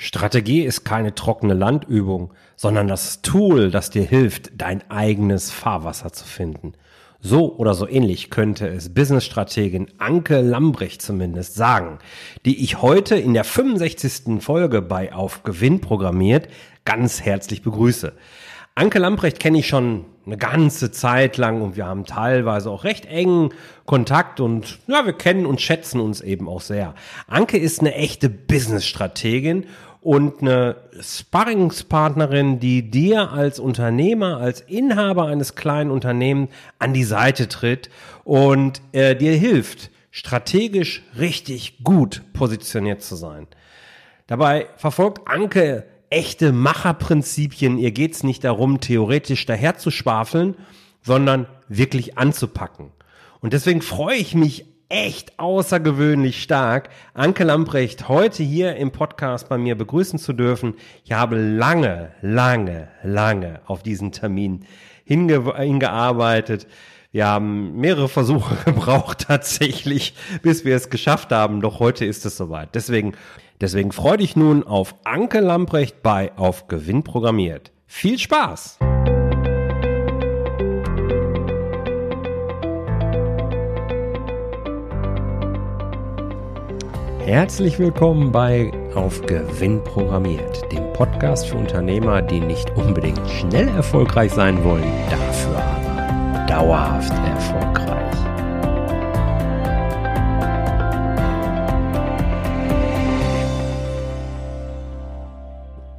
Strategie ist keine trockene Landübung, sondern das Tool, das dir hilft, dein eigenes Fahrwasser zu finden. So oder so ähnlich könnte es Businessstrategin Anke Lambrecht zumindest sagen, die ich heute in der 65. Folge bei Auf Gewinn programmiert ganz herzlich begrüße. Anke Lamprecht kenne ich schon eine ganze Zeit lang und wir haben teilweise auch recht engen Kontakt und ja, wir kennen und schätzen uns eben auch sehr. Anke ist eine echte Business-Strategin und eine Sparringspartnerin, die dir als Unternehmer, als Inhaber eines kleinen Unternehmens an die Seite tritt und äh, dir hilft, strategisch richtig gut positioniert zu sein. Dabei verfolgt Anke echte Macherprinzipien. Ihr geht's nicht darum, theoretisch daherzuschwafeln, sondern wirklich anzupacken. Und deswegen freue ich mich echt außergewöhnlich stark, Anke Lamprecht heute hier im Podcast bei mir begrüßen zu dürfen. Ich habe lange, lange, lange auf diesen Termin hinge hingearbeitet. Wir haben mehrere Versuche gebraucht tatsächlich, bis wir es geschafft haben. Doch heute ist es soweit. Deswegen Deswegen freu dich nun auf Anke Lamprecht bei Auf Gewinn programmiert. Viel Spaß! Herzlich willkommen bei Auf Gewinn programmiert, dem Podcast für Unternehmer, die nicht unbedingt schnell erfolgreich sein wollen, dafür aber dauerhaft erfolgreich.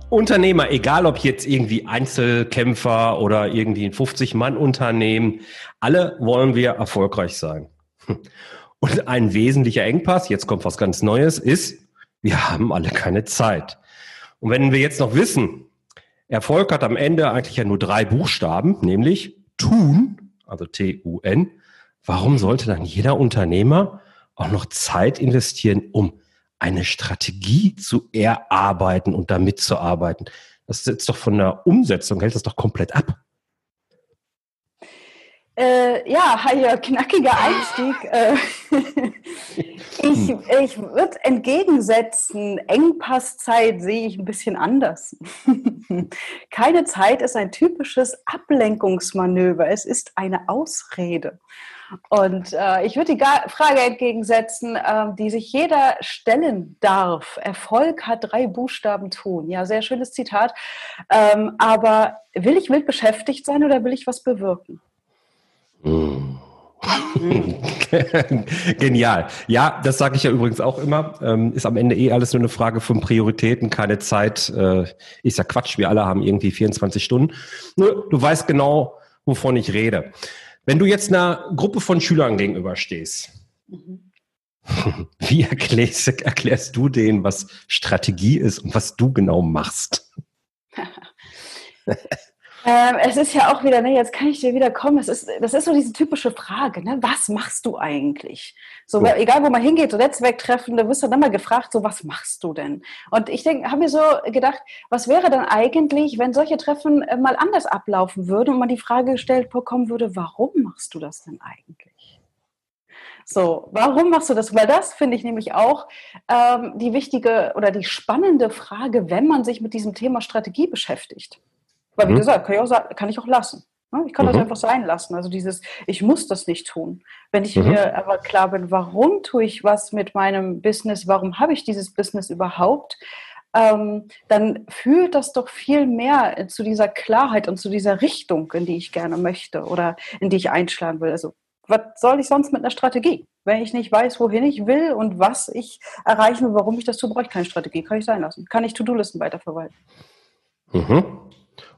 Unternehmer, egal ob jetzt irgendwie Einzelkämpfer oder irgendwie ein 50-Mann-Unternehmen, alle wollen wir erfolgreich sein. Und ein wesentlicher Engpass, jetzt kommt was ganz Neues, ist, wir haben alle keine Zeit. Und wenn wir jetzt noch wissen, Erfolg hat am Ende eigentlich ja nur drei Buchstaben, nämlich tun, also T-U-N, warum sollte dann jeder Unternehmer auch noch Zeit investieren, um eine Strategie zu erarbeiten und da mitzuarbeiten. Das setzt doch von der Umsetzung, hält das doch komplett ab. Äh, ja, hier knackiger Einstieg. Äh, ich ich würde entgegensetzen, Engpasszeit sehe ich ein bisschen anders. Keine Zeit ist ein typisches Ablenkungsmanöver. Es ist eine Ausrede. Und äh, ich würde die Frage entgegensetzen, äh, die sich jeder stellen darf. Erfolg hat drei Buchstaben tun. Ja, sehr schönes Zitat. Ähm, aber will ich wild beschäftigt sein oder will ich was bewirken? Hm. Genial. Ja, das sage ich ja übrigens auch immer. Ähm, ist am Ende eh alles nur eine Frage von Prioritäten, keine Zeit. Äh, ist ja Quatsch. Wir alle haben irgendwie 24 Stunden. Nur, du weißt genau, wovon ich rede. Wenn du jetzt einer Gruppe von Schülern gegenüberstehst, mhm. wie erklärst, erklärst du denen, was Strategie ist und was du genau machst? Ähm, es ist ja auch wieder, ne, jetzt kann ich dir wieder kommen. Es ist, das ist so diese typische Frage, ne? Was machst du eigentlich? So, ja. egal wo man hingeht, so Netzwerktreffen, da wirst du dann mal gefragt, so, was machst du denn? Und ich denke, habe mir so gedacht, was wäre dann eigentlich, wenn solche Treffen äh, mal anders ablaufen würden und man die Frage gestellt bekommen würde, warum machst du das denn eigentlich? So, warum machst du das? Weil das finde ich nämlich auch ähm, die wichtige oder die spannende Frage, wenn man sich mit diesem Thema Strategie beschäftigt. Weil, wie mhm. gesagt, kann ich auch, kann ich auch lassen. Ne? Ich kann mhm. das einfach sein lassen. Also dieses, ich muss das nicht tun. Wenn ich mhm. mir aber klar bin, warum tue ich was mit meinem Business, warum habe ich dieses Business überhaupt, ähm, dann führt das doch viel mehr zu dieser Klarheit und zu dieser Richtung, in die ich gerne möchte oder in die ich einschlagen will. Also was soll ich sonst mit einer Strategie? Wenn ich nicht weiß, wohin ich will und was ich erreichen will, warum ich das tue, brauche ich keine Strategie. Kann ich sein lassen. Kann ich To-Do-Listen weiterverwalten. Mhm.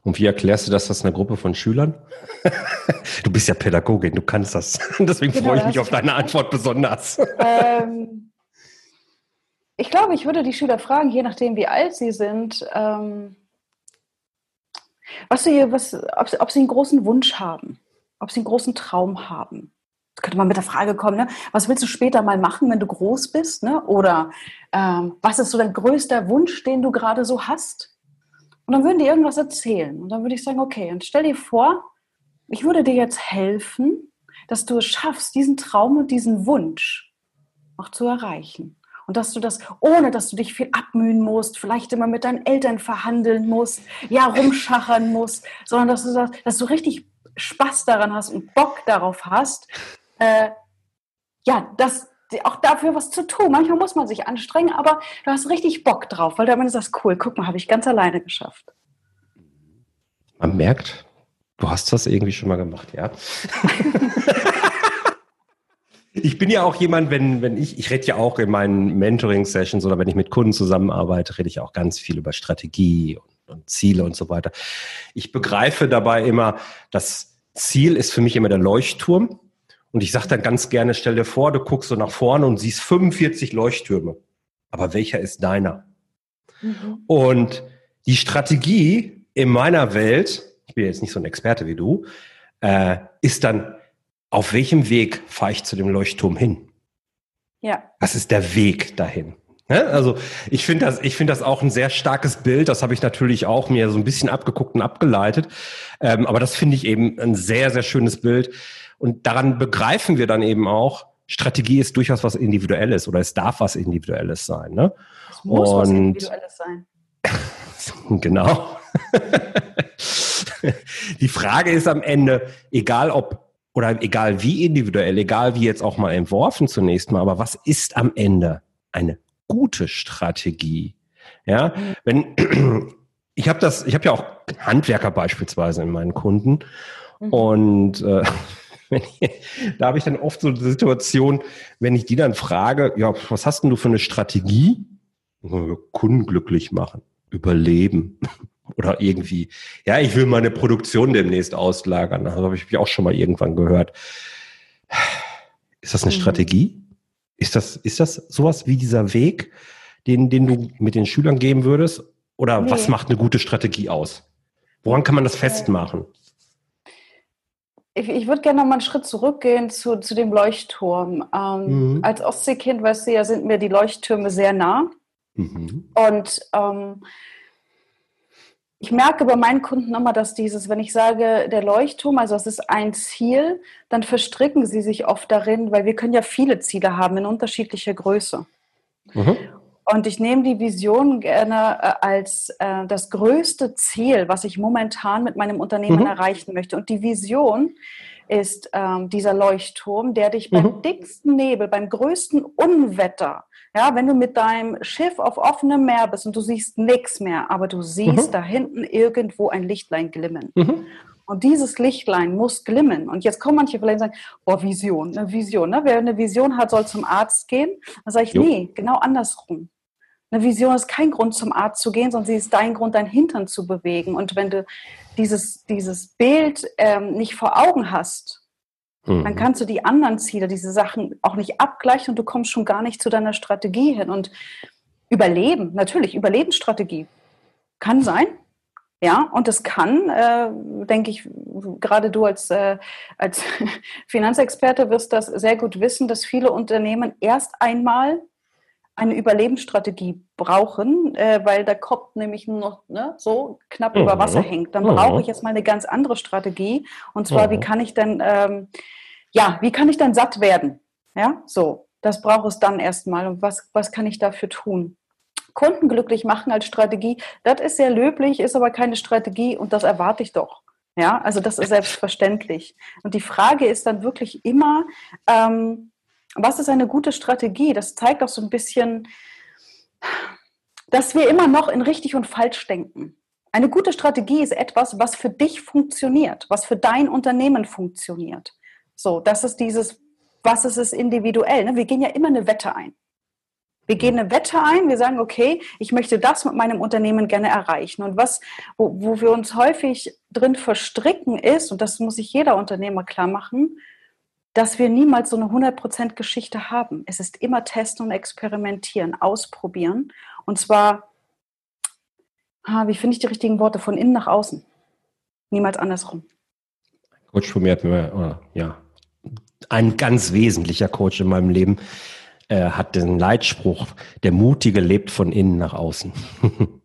Und wie erklärst du das, das einer Gruppe von Schülern? du bist ja Pädagogin, du kannst das. Deswegen genau, freue ich mich auf deine Antwort besonders. Ähm, ich glaube, ich würde die Schüler fragen, je nachdem, wie alt sie sind, ähm, was sie, was, ob, ob, sie einen großen Wunsch haben, ob sie einen großen Traum haben. Das könnte man mit der Frage kommen, ne? was willst du später mal machen, wenn du groß bist? Ne? Oder ähm, was ist so dein größter Wunsch, den du gerade so hast? Und dann würden die irgendwas erzählen. Und dann würde ich sagen, okay, und stell dir vor, ich würde dir jetzt helfen, dass du es schaffst, diesen Traum und diesen Wunsch auch zu erreichen. Und dass du das, ohne dass du dich viel abmühen musst, vielleicht immer mit deinen Eltern verhandeln musst, ja, rumschachern musst, sondern dass du, dass du richtig Spaß daran hast und Bock darauf hast, äh, ja, das, auch dafür was zu tun. Manchmal muss man sich anstrengen, aber du hast richtig Bock drauf, weil dann ist das cool. Guck mal, habe ich ganz alleine geschafft. Man merkt, du hast das irgendwie schon mal gemacht, ja. Ich bin ja auch jemand, wenn, wenn ich, ich rede ja auch in meinen Mentoring-Sessions oder wenn ich mit Kunden zusammenarbeite, rede ich auch ganz viel über Strategie und, und Ziele und so weiter. Ich begreife dabei immer, das Ziel ist für mich immer der Leuchtturm. Und ich sage dann ganz gerne, stell dir vor, du guckst so nach vorne und siehst 45 Leuchttürme. Aber welcher ist deiner? Mhm. Und die Strategie in meiner Welt, ich bin jetzt nicht so ein Experte wie du, äh, ist dann, auf welchem Weg fahre ich zu dem Leuchtturm hin? Ja. Was ist der Weg dahin? Ja, also ich finde das, ich finde das auch ein sehr starkes Bild. Das habe ich natürlich auch mir so ein bisschen abgeguckt und abgeleitet. Ähm, aber das finde ich eben ein sehr, sehr schönes Bild. Und daran begreifen wir dann eben auch, Strategie ist durchaus was Individuelles oder es darf was Individuelles sein. Ne? Es muss und, was Individuelles sein. genau. Die Frage ist am Ende, egal ob oder egal wie individuell, egal wie jetzt auch mal entworfen zunächst mal, aber was ist am Ende eine gute Strategie? Ja, wenn ich habe das, ich habe ja auch Handwerker beispielsweise in meinen Kunden mhm. und äh, ich, da habe ich dann oft so eine Situation, wenn ich die dann frage, ja, was hast denn du für eine Strategie? Kunden glücklich machen, überleben oder irgendwie, ja, ich will meine Produktion demnächst auslagern. Das habe ich mich auch schon mal irgendwann gehört. Ist das eine mhm. Strategie? Ist das, ist das sowas wie dieser Weg, den, den du mit den Schülern geben würdest? Oder nee. was macht eine gute Strategie aus? Woran kann man das festmachen? Ich, ich würde gerne noch mal einen Schritt zurückgehen zu, zu dem Leuchtturm. Ähm, mhm. Als Ostseekind, weißt du ja, sind mir die Leuchttürme sehr nah. Mhm. Und ähm, ich merke bei meinen Kunden immer, dass dieses, wenn ich sage, der Leuchtturm, also es ist ein Ziel, dann verstricken sie sich oft darin, weil wir können ja viele Ziele haben in unterschiedlicher Größe. Mhm. Und ich nehme die Vision gerne äh, als äh, das größte Ziel, was ich momentan mit meinem Unternehmen mhm. erreichen möchte. Und die Vision ist ähm, dieser Leuchtturm, der dich mhm. beim dicksten Nebel, beim größten Unwetter, ja, wenn du mit deinem Schiff auf offenem Meer bist und du siehst nichts mehr, aber du siehst mhm. da hinten irgendwo ein Lichtlein glimmen. Mhm. Und dieses Lichtlein muss glimmen. Und jetzt kommen manche vielleicht und sagen, oh, Vision, eine Vision. Ne? Wer eine Vision hat, soll zum Arzt gehen. Dann sage ich, jo. nee, genau andersrum. Eine Vision ist kein Grund, zum Arzt zu gehen, sondern sie ist dein Grund, dein Hintern zu bewegen. Und wenn du dieses, dieses Bild ähm, nicht vor Augen hast, Mhm. Dann kannst du die anderen Ziele, diese Sachen auch nicht abgleichen und du kommst schon gar nicht zu deiner Strategie hin. Und Überleben, natürlich, Überlebensstrategie kann sein. Ja, und es kann, äh, denke ich, gerade du als, äh, als Finanzexperte wirst das sehr gut wissen, dass viele Unternehmen erst einmal eine Überlebensstrategie brauchen, äh, weil der Kopf nämlich nur noch ne, so knapp mhm. über Wasser hängt. Dann mhm. brauche ich jetzt mal eine ganz andere Strategie. Und zwar, mhm. wie kann ich denn, ähm, ja, wie kann ich dann satt werden? Ja, so. Das braucht es dann erstmal. Und was, was kann ich dafür tun? Kunden glücklich machen als Strategie, das ist sehr löblich, ist aber keine Strategie und das erwarte ich doch. Ja, also das ist selbstverständlich. Und die Frage ist dann wirklich immer, ähm, was ist eine gute Strategie? Das zeigt auch so ein bisschen, dass wir immer noch in richtig und falsch denken. Eine gute Strategie ist etwas, was für dich funktioniert, was für dein Unternehmen funktioniert. So, das ist dieses, was ist es individuell? Ne? Wir gehen ja immer eine Wette ein. Wir gehen eine Wette ein, wir sagen, okay, ich möchte das mit meinem Unternehmen gerne erreichen. Und was, wo, wo wir uns häufig drin verstricken ist, und das muss sich jeder Unternehmer klar machen, dass wir niemals so eine 100% Geschichte haben. Es ist immer testen und experimentieren, ausprobieren. Und zwar, wie finde ich die richtigen Worte, von innen nach außen. Niemals andersrum. Coach von mir hat mir, ja, ein ganz wesentlicher Coach in meinem Leben äh, hat den Leitspruch, der Mutige lebt von innen nach außen.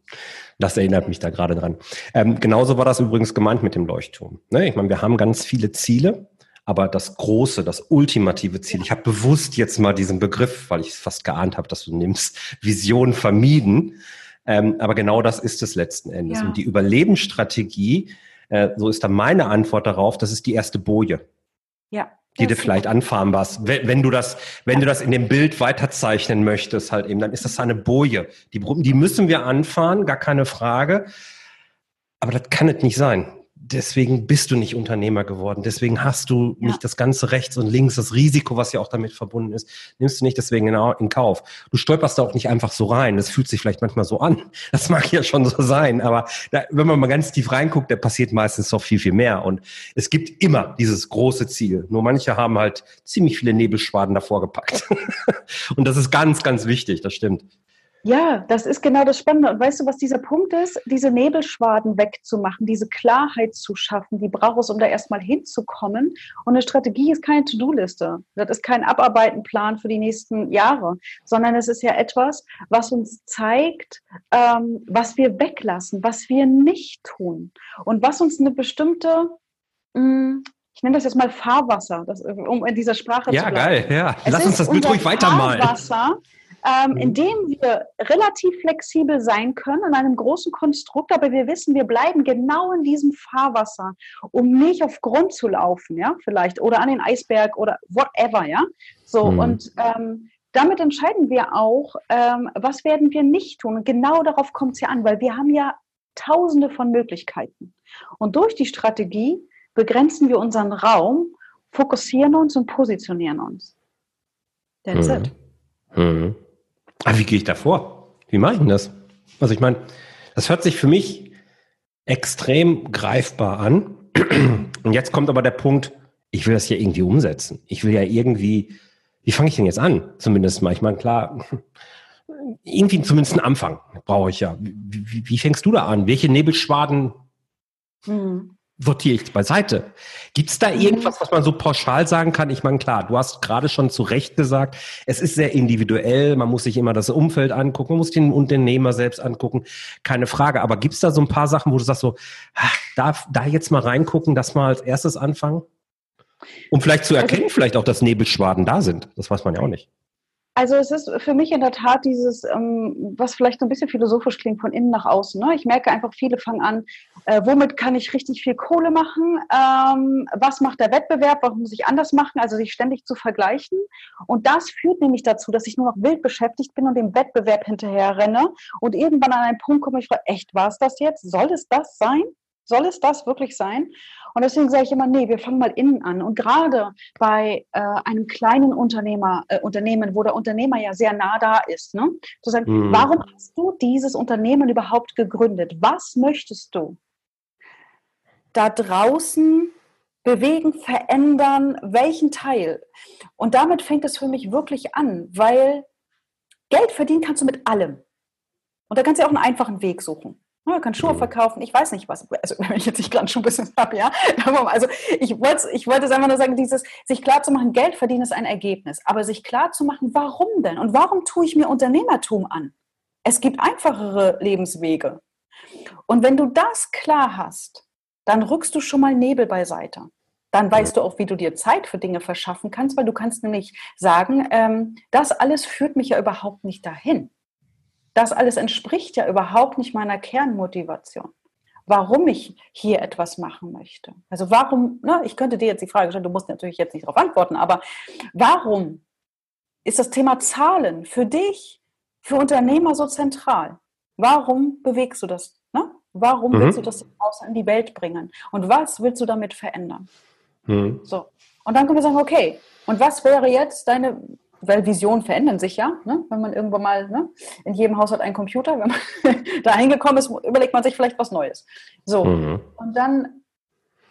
das erinnert mich da gerade dran. Ähm, genauso war das übrigens gemeint mit dem Leuchtturm. Ne? Ich meine, wir haben ganz viele Ziele Aber das große, das ultimative Ziel, ich habe bewusst jetzt mal diesen Begriff, weil ich es fast geahnt habe, dass du nimmst, Vision vermieden. Ähm, aber genau das ist es letzten Endes. Ja. Und die Überlebensstrategie, äh, so ist dann meine Antwort darauf, das ist die erste Boje. Ja. Die du vielleicht anfahren warst. Wenn, wenn, du das, wenn du das in dem Bild weiterzeichnen möchtest, halt eben, dann ist das eine Boje. Die, die müssen wir anfahren, gar keine Frage. Aber das kann es nicht sein deswegen bist du nicht Unternehmer geworden. Deswegen hast du ja. nicht das ganze rechts und links, das Risiko, was ja auch damit verbunden ist, nimmst du nicht deswegen in, Kauf. Du stolperst da auch nicht einfach so rein. Das fühlt sich vielleicht manchmal so an. Das mag ja schon so sein, aber da, wenn man mal ganz tief reinguckt, da passiert meistens doch viel, viel mehr. Und es gibt immer dieses große Ziel. Nur manche haben halt ziemlich viele Nebelschwaden davor gepackt. und das ist ganz, ganz wichtig. Das stimmt. Ja, das ist genau das Spannende. Und weißt du, was dieser Punkt ist? Diese Nebelschwaden wegzumachen, diese Klarheit zu schaffen, die braucht es, um da erstmal hinzukommen. Und eine Strategie ist keine To-Do-Liste. Das ist kein Abarbeitenplan für die nächsten Jahre, sondern es ist ja etwas, was uns zeigt, ähm, was wir weglassen, was wir nicht tun und was uns eine bestimmte, mh, hm, ich nenne das jetzt mal Fahrwasser, das, um in dieser Sprache ja, zu bleiben. Ja, geil, ja. Lass uns das Bild ruhig weitermalen. Fahrwasser, ähm, mhm. indem wir relativ flexibel sein können in einem großen Konstrukt, aber wir wissen, wir bleiben genau in diesem Fahrwasser, um nicht auf Grund zu laufen, ja, vielleicht, oder an den Eisberg oder whatever, ja. So, mhm. und ähm, damit entscheiden wir auch, ähm, was werden wir nicht tun. Und genau darauf kommt es ja an, weil wir haben ja tausende von Möglichkeiten. Und durch die Strategie begrenzen wir unseren Raum, fokussieren uns und positionieren uns. That's mhm. it. Mhm. Aber wie gehe ich da vor? Wie mache ich denn das? Also ich meine, das hört sich für mich extrem greifbar an. Und jetzt kommt aber der Punkt, ich will das hier irgendwie umsetzen. Ich will ja irgendwie, wie fange ich denn jetzt an? Zumindest mal. Ich meine, klar, irgendwie zumindest einen Anfang brauche ich ja. Wie, wie, wie, fängst du da an? Welche Nebelschwaden hm sortiere ich beiseite. Gibt es da mhm. irgendwas, was man so pauschal sagen kann? Ich meine, klar, du hast gerade schon zu Recht gesagt, es ist sehr individuell, man muss sich immer das Umfeld angucken, man muss den Unternehmer selbst angucken, keine Frage. Aber gibt es da so ein paar Sachen, wo du sagst so, ach, da, da jetzt mal reingucken, das mal als erstes anfangen? Um vielleicht zu erkennen, also, vielleicht auch, dass Nebelschwaden da sind. Das weiß man ja auch nicht. Also es ist für mich in der Tat dieses, ähm, was vielleicht so ein bisschen philosophisch klingt, von innen nach außen. Ne? Ich merke einfach, viele fangen an, äh, womit kann ich richtig viel Kohle machen? Ähm, was macht der Wettbewerb? Was muss ich anders machen? Also sich ständig zu vergleichen. Und das führt nämlich dazu, dass ich nur noch wild beschäftigt bin und dem Wettbewerb hinterher renne und irgendwann an einen Punkt komme, ich frage, echt, war es das jetzt? Soll es das sein? Soll es das wirklich sein? Und deswegen sage ich immer, nee, wir fangen mal innen an. Und gerade bei äh, einem kleinen Unternehmer, äh, Unternehmen, wo der Unternehmer ja sehr nah da ist, ne? zu sagen, mhm. warum hast du dieses Unternehmen überhaupt gegründet? Was möchtest du da draußen bewegen, verändern? Welchen Teil? Und damit fängt es für mich wirklich an, weil Geld verdienen kannst du mit allem. Und da kannst du auch einen einfachen Weg suchen. Man kann Schuhe verkaufen, ich weiß nicht was. Also wenn ich jetzt nicht gerade Schuhbusiness habe, ja. Also ich wollte ich wollte es einfach nur sagen, dieses sich klar zu machen, Geld verdienen ist ein Ergebnis. Aber sich klar zu machen, warum denn? Und warum tue ich mir Unternehmertum an? Es gibt einfachere Lebenswege. Und wenn du das klar hast, dann rückst du schon mal Nebel beiseite. Dann weißt du auch, wie du dir Zeit für Dinge verschaffen kannst, weil du kannst nämlich sagen, ähm, das alles führt mich ja überhaupt nicht dahin das alles entspricht ja überhaupt nicht meiner Kernmotivation. Warum ich hier etwas machen möchte. Also warum, ne, ich könnte dir jetzt die Frage stellen, du musst natürlich jetzt nicht darauf antworten, aber warum ist das Thema Zahlen für dich, für Unternehmer so zentral? Warum bewegst du das? Ne? Warum mhm. willst du das außen in die Welt bringen? Und was willst du damit verändern? Mhm. So. Und dann können wir sagen, okay, und was wäre jetzt deine weil Visionen verändern sich ja, ne? wenn man irgendwann mal, ne? in jedem Haus hat ein Computer, wenn man da hingekommen ist, überlegt man sich vielleicht was Neues. So, mhm. und dann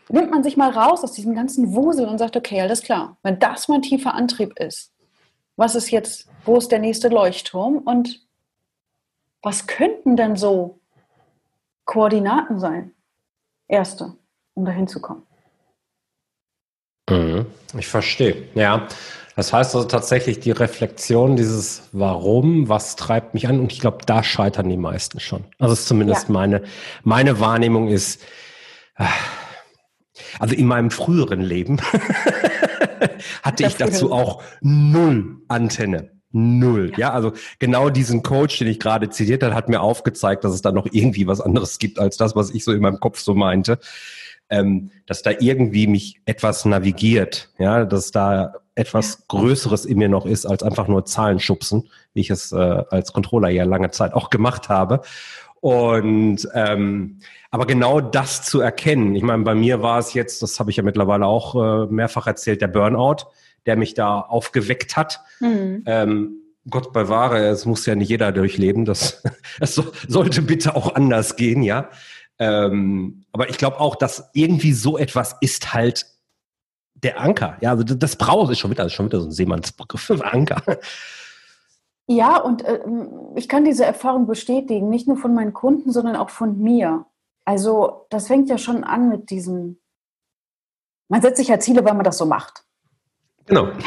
nimmt man sich mal raus aus diesem ganzen Wusel und sagt, okay, alles klar, wenn das mein tiefer Antrieb ist, was ist jetzt, wo ist der nächste Leuchtturm und was könnten denn so Koordinaten sein? Erste, um dahin zu kommen. Mhm. Ich verstehe, ja. Das heißt also tatsächlich die Reflexion dieses Warum, was treibt mich an? Und ich glaube, da scheitern die meisten schon. Also ist zumindest ja. meine, meine Wahrnehmung ist, äh, Also in meinem früheren Leben hatte ich dazu auch null Antenne. Null. Ja. ja. also genau diesen Coach, den ich gerade zitiert habe, hat mir aufgezeigt, dass es da noch irgendwie was anderes gibt als das, was ich so in meinem Kopf so meinte. Ähm, dass da irgendwie mich etwas navigiert, ja, dass da etwas Größeres in mir noch ist, als einfach nur Zahlen schubsen, wie ich es äh, als Controller ja lange Zeit auch gemacht habe. Und ähm, aber genau das zu erkennen, ich meine, bei mir war es jetzt, das habe ich ja mittlerweile auch äh, mehrfach erzählt, der Burnout, der mich da aufgeweckt hat. Mhm. Ähm, Gott bewahre, es muss ja nicht jeder durchleben. Das, das so, sollte bitte auch anders gehen, ja. Ähm, aber ich glaube auch, dass irgendwie so etwas ist halt der Anker. Ja, also das Brausen ist schon wieder, ist schon wieder so ein Seemannsbegriff, Anker. Ja, und äh, ich kann diese Erfahrung bestätigen, nicht nur von meinen Kunden, sondern auch von mir. Also das fängt ja schon an mit diesem, man setzt sich ja Ziele, weil man das so macht. Genau.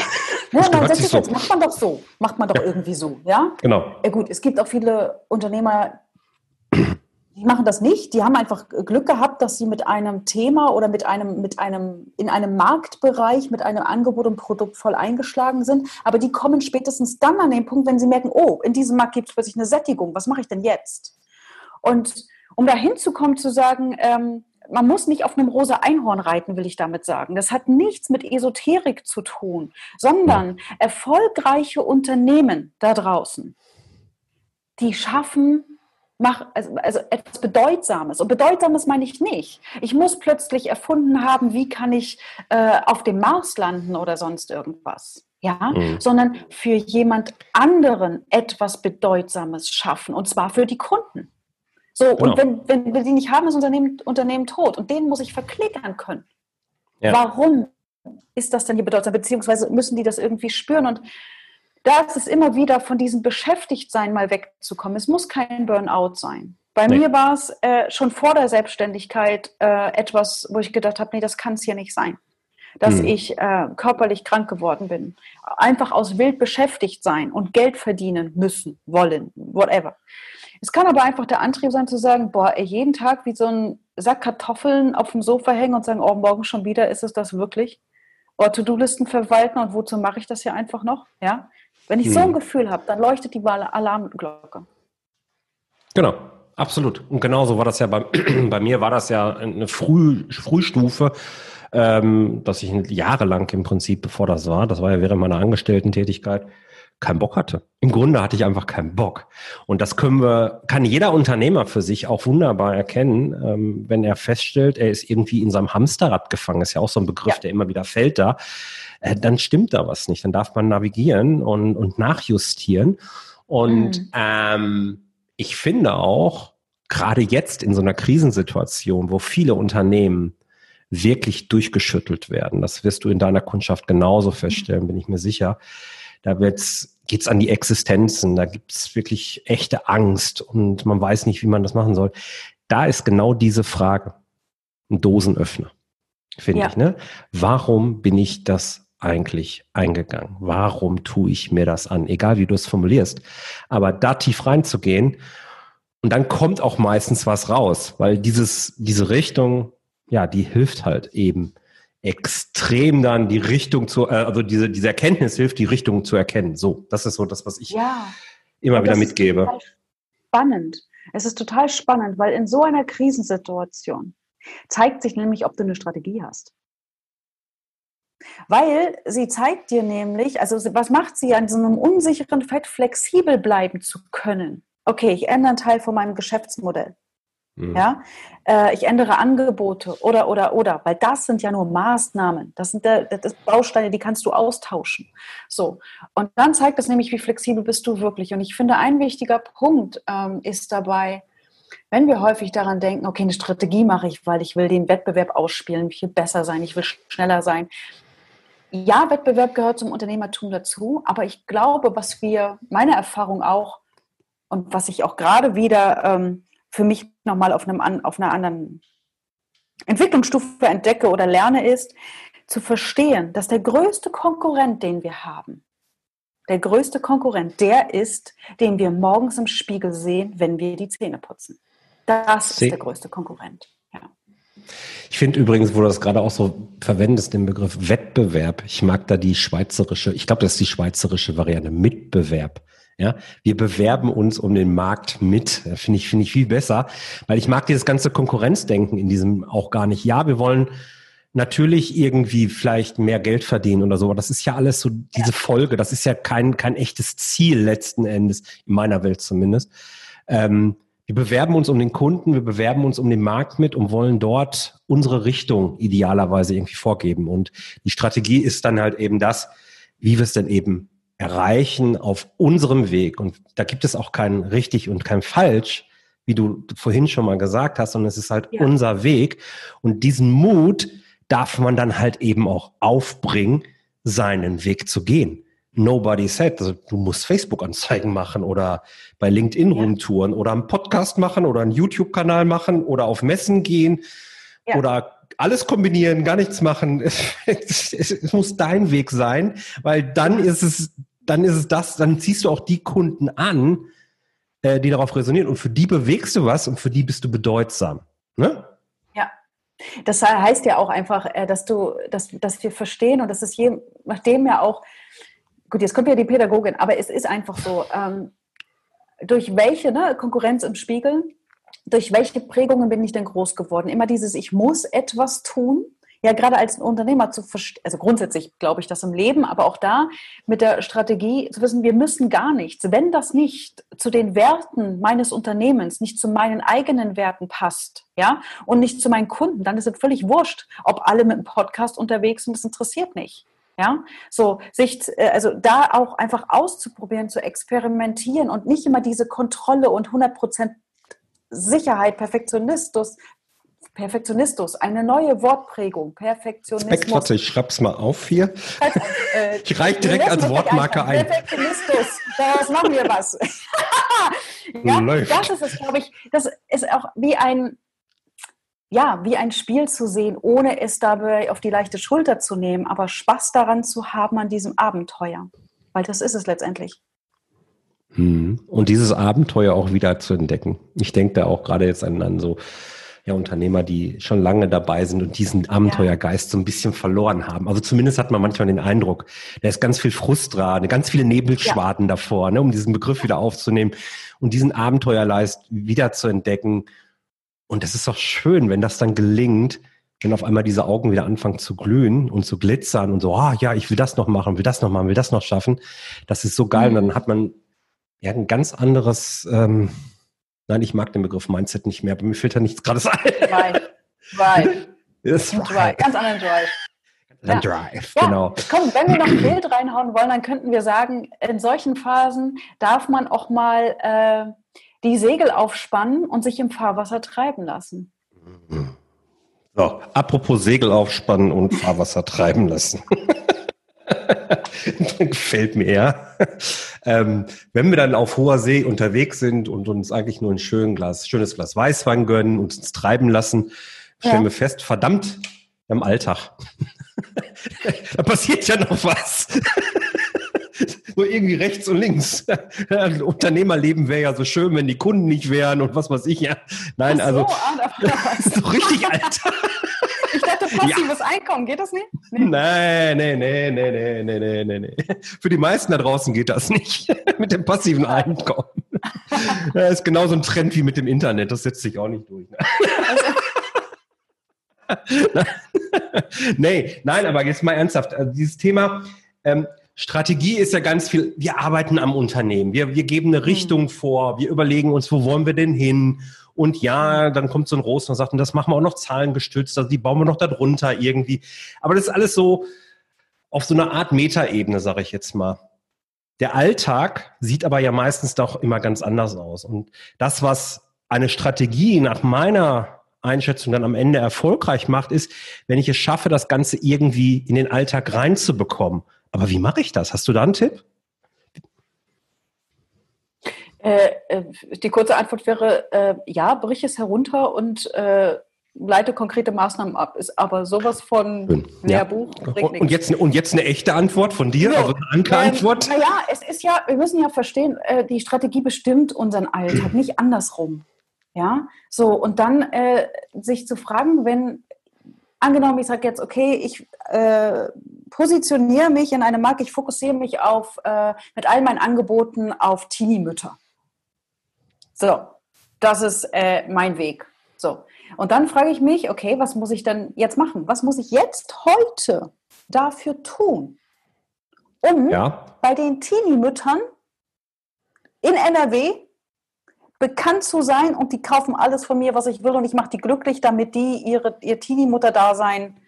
Ja, man setzt sich so. jetzt, macht man doch so, macht man doch ja. irgendwie so, ja? Genau. Ja gut, es gibt auch viele Unternehmer, die machen das nicht. Die haben einfach Glück gehabt, dass sie mit einem Thema oder mit einem, mit einem, in einem Marktbereich mit einem Angebot und Produkt voll eingeschlagen sind. Aber die kommen spätestens dann an den Punkt, wenn sie merken, oh, in diesem Markt gibt es plötzlich eine Sättigung. Was mache ich denn jetzt? Und um da hinzukommen, zu sagen, ähm, man muss nicht auf einem rosa Einhorn reiten, will ich damit sagen. Das hat nichts mit Esoterik zu tun, sondern erfolgreiche Unternehmen da draußen, die schaffen mach, also, also etwas Bedeutsames. Und Bedeutsames meine ich nicht. Ich muss plötzlich erfunden haben, wie kann ich äh, auf dem Mars landen oder sonst irgendwas. Ja, mhm. sondern für jemand anderen etwas Bedeutsames schaffen und zwar für die Kunden. So, genau. und wenn, wenn wir die nicht haben, ist Unternehmen, Unternehmen tot und den muss ich verklickern können. Ja. Warum ist das denn hier bedeutsam? Beziehungsweise müssen die das irgendwie spüren und da ist es immer wieder von diesem Beschäftigtsein mal wegzukommen. Es muss kein Burnout sein. Bei nee. mir war es äh, schon vor der Selbstständigkeit äh, etwas, wo ich gedacht habe, nee, das kann es hier nicht sein. Dass hm. ich äh, körperlich krank geworden bin. Einfach aus wild beschäftigt sein und Geld verdienen müssen, wollen, whatever. Es kann aber einfach der Antrieb sein zu sagen, boah, ey, jeden Tag wie so ein Sack Kartoffeln auf dem Sofa hängen und sagen, oh, morgen schon wieder, ist es das wirklich? Oder To-Do-Listen verwalten und wozu mache ich das hier einfach noch? Ja, wenn ich hm. so ein hm. Gefühl habe, dann leuchtet die Alarmglocke. Genau, absolut. Und genauso war das ja bei, bei mir, war das ja eine Früh, Frühstufe, ähm, dass ich jahrelang im Prinzip, bevor das war, das war ja während meiner Angestellten-Tätigkeit, keinen Bock hatte. Im Grunde hatte ich einfach keinen Bock. Und das können wir, kann jeder Unternehmer für sich auch wunderbar erkennen, ähm, wenn er feststellt, er ist irgendwie in seinem Hamsterrad gefangen. Ist ja auch so ein Begriff, ja. der immer wieder fällt da. Äh, dann stimmt da was nicht. Dann darf man navigieren und, und nachjustieren. Und mhm. ähm, ich finde auch, gerade jetzt in so einer Krisensituation, wo viele Unternehmen wirklich durchgeschüttelt werden, das wirst du in deiner Kundschaft genauso feststellen, bin ich mir sicher, da wird's geht's an die Existenzen, da gibt's wirklich echte Angst und man weiß nicht, wie man das machen soll. Da ist genau diese Frage ein Dosenöffner, finde ja. ich. Ne? Warum bin ich das eigentlich eingegangen? Warum tue ich mir das an? Egal wie du es formulierst. Aber da tief reinzugehen und dann kommt auch meistens was raus, weil dieses, diese Richtung, ja, die hilft halt eben extrem dann die Richtung zu, äh, also diese, diese Erkenntnis hilft, die Richtung zu erkennen. So, das ist so das, was ich ja. immer wieder mitgebe. spannend. Es ist total spannend, weil in so einer Krisensituation zeigt sich nämlich, ob du eine Strategie hast. Weil sie zeigt dir nämlich, also was macht sie an so einem unsicheren Fett flexibel bleiben zu können? Okay, ich ändere einen Teil von meinem Geschäftsmodell. Mhm. Ja, äh, ich ändere Angebote oder, oder, oder, weil das sind ja nur Maßnahmen. Das sind der, das Bausteine, die kannst du austauschen. So. Und dann zeigt es nämlich, wie flexibel bist du wirklich. Und ich finde, ein wichtiger Punkt ähm, ist dabei, wenn wir häufig daran denken, okay, eine Strategie mache ich, weil ich will den Wettbewerb ausspielen, ich will besser sein, ich will schneller sein. Ja, Wettbewerb gehört zum Unternehmertum dazu, aber ich glaube, was wir, meine Erfahrung auch und was ich auch gerade wieder ähm, für mich nochmal auf, auf einer anderen Entwicklungsstufe entdecke oder lerne, ist zu verstehen, dass der größte Konkurrent, den wir haben, der größte Konkurrent, der ist, den wir morgens im Spiegel sehen, wenn wir die Zähne putzen. Das ist der größte Konkurrent. Ja. Ich finde übrigens, wo du das gerade auch so verwendest, den Begriff Wettbewerb. Ich mag da die schweizerische, ich glaube, das ist die schweizerische Variante, Mitbewerb. Ja, wir bewerben uns um den Markt mit. Finde ich, finde ich viel besser, weil ich mag dieses ganze Konkurrenzdenken in diesem auch gar nicht. Ja, wir wollen natürlich irgendwie vielleicht mehr Geld verdienen oder so, aber das ist ja alles so diese Folge. Das ist ja kein, kein echtes Ziel letzten Endes, in meiner Welt zumindest. Ähm, wir bewerben uns um den Kunden, wir bewerben uns um den Markt mit und wollen dort unsere Richtung idealerweise irgendwie vorgeben. Und die Strategie ist dann halt eben das, wie wir es denn eben erreichen auf unserem Weg. Und da gibt es auch kein richtig und kein falsch, wie du vorhin schon mal gesagt hast, sondern es ist halt ja. unser Weg. Und diesen Mut darf man dann halt eben auch aufbringen, seinen Weg zu gehen nobody said. Also du musst Facebook-Anzeigen machen oder bei LinkedIn ja. rumtouren oder einen Podcast machen oder einen YouTube-Kanal machen oder auf Messen gehen ja. oder alles kombinieren, gar nichts machen. Es, es, es, muss dein Weg sein, weil dann ist es, dann ist es das, dann ziehst du auch die Kunden an, äh, die darauf resonieren und für die bewegst du was und für die bist du bedeutsam. Ne? Ja, das heißt ja auch einfach, äh, dass du, dass, dass wir verstehen und das ist je nachdem ja auch gut, jetzt kommt ja die Pädagogin, aber es ist einfach so, ähm, durch welche ne, Konkurrenz im Spiegel, durch welche Prägungen bin ich denn groß geworden? Immer dieses, ich muss etwas tun. Ja, gerade als Unternehmer zu verstehen, also grundsätzlich glaube ich das im Leben, aber auch da mit der Strategie zu wissen, wir müssen gar nichts. Wenn das nicht zu den Werten meines Unternehmens, nicht zu meinen eigenen Werten passt, ja, und nicht zu meinen Kunden, dann ist es völlig wurscht, ob alle mit dem Podcast unterwegs sind, das interessiert nicht. Ja, so sich, äh, also da auch einfach auszuprobieren, zu experimentieren und nicht immer diese Kontrolle und 100% Sicherheit, Perfektionistus, Perfektionistus, eine neue Wortprägung, Perfektionismus. warte, ich schreib's mal auf hier. Also, äh, ich reiche direkt als Wortmarker ein. Perfektionistus, das machen wir was. ja, Läuft. das ist es, glaube ich, das ist auch wie ein, ja, wie ein Spiel zu sehen, ohne es dabei auf die leichte Schulter zu nehmen, aber Spaß daran zu haben an diesem Abenteuer. Weil das ist es letztendlich. Hm. Und dieses Abenteuer auch wieder zu entdecken. Ich denke da auch gerade jetzt an, an so ja, Unternehmer, die schon lange dabei sind und diesen Abenteuergeist so ein bisschen verloren haben. Also zumindest hat man manchmal den Eindruck, da ist ganz viel Frust dran, ganz viele Nebelschwaden ja. davor, ne, um diesen Begriff wieder aufzunehmen und diesen Abenteuerleist wieder zu entdecken und das ist doch schön, wenn das dann gelingt, wenn auf einmal diese Augen wieder anfangen zu glühen und zu glitzern und so, ah ja, ich will das noch machen, will das noch machen, will das noch schaffen. Das ist so geil. Mhm. Und dann hat man ja ein ganz anderes, ähm, nein, ich mag den Begriff Mindset nicht mehr, aber mir fällt da nichts gerade ein. Drive. Drive. Drive. Ganz anderen Drive. Ja. Drive, ja. genau. Komm, wenn wir noch ein Bild reinhauen wollen, dann könnten wir sagen, in solchen Phasen darf man auch mal äh, die Segel aufspannen und sich im Fahrwasser treiben lassen. So, apropos Segel aufspannen und Fahrwasser treiben lassen. Gefällt mir eher. Ähm, wenn wir dann auf hoher See unterwegs sind und uns eigentlich nur ein schön Glas, schönes Glas Weißwein gönnen und uns treiben lassen, stellen ja. wir fest, verdammt, im Alltag. da passiert ja noch was so irgendwie rechts und links. Unternehmerleben wäre ja so schön, wenn die Kunden nicht wären und was weiß ich ja. Nein, so, also ah, doch richtig, Alter. Passives ja. Einkommen, geht das nicht? Nee. Nein, nee, nee, nee, nee, nee, nee, nee. Für die meisten da draußen geht das nicht mit dem passiven Einkommen. Das ist genauso ein Trend wie mit dem Internet, das setzt sich auch nicht durch. Ne? Nee, nein, aber jetzt mal ernsthaft. Also dieses Thema, ähm, Strategie ist ja ganz viel, wir arbeiten am Unternehmen, wir, wir geben eine mhm. Richtung vor, wir überlegen uns, wo wollen wir denn hin? Und ja, dann kommt so ein Rost und sagt, und das machen wir auch noch zahlengestützt, also die bauen wir noch darunter irgendwie. Aber das ist alles so auf so einer Art Metaebene, sage ich jetzt mal. Der Alltag sieht aber ja meistens doch immer ganz anders aus. Und das, was eine Strategie nach meiner Einschätzung dann am Ende erfolgreich macht, ist, wenn ich es schaffe, das Ganze irgendwie in den Alltag reinzubekommen. Aber wie mache ich das? Hast du da einen Tipp? Äh, äh, die kurze Antwort wäre, äh, ja, brich es herunter und äh, leite konkrete Maßnahmen ab. Ist aber sowas von Schön. Lehrbuch. Ja. Und, jetzt, und jetzt eine echte Antwort von dir, ja. also eine Ankerantwort? Ähm, naja, es ist ja, wir müssen ja verstehen, äh, die Strategie bestimmt unseren Alltag, nicht andersrum. Ja, so und dann äh, sich zu fragen, wenn angenommen, ich sage jetzt, okay, ich äh, positioniere mich in eine Marke, ich fokussiere mich auf äh, mit all meinen Angeboten auf Teenie-Mütter. So, das ist äh, mein Weg. So. Und dann frage ich mich, okay, was muss ich denn jetzt machen? Was muss ich jetzt heute dafür tun, um ja. bei den Teenie-Müttern in NRW bekannt zu sein und die kaufen alles von mir, was ich will und ich mache die glücklich, damit die ihre, ihr Teenie-Mutter-Dasein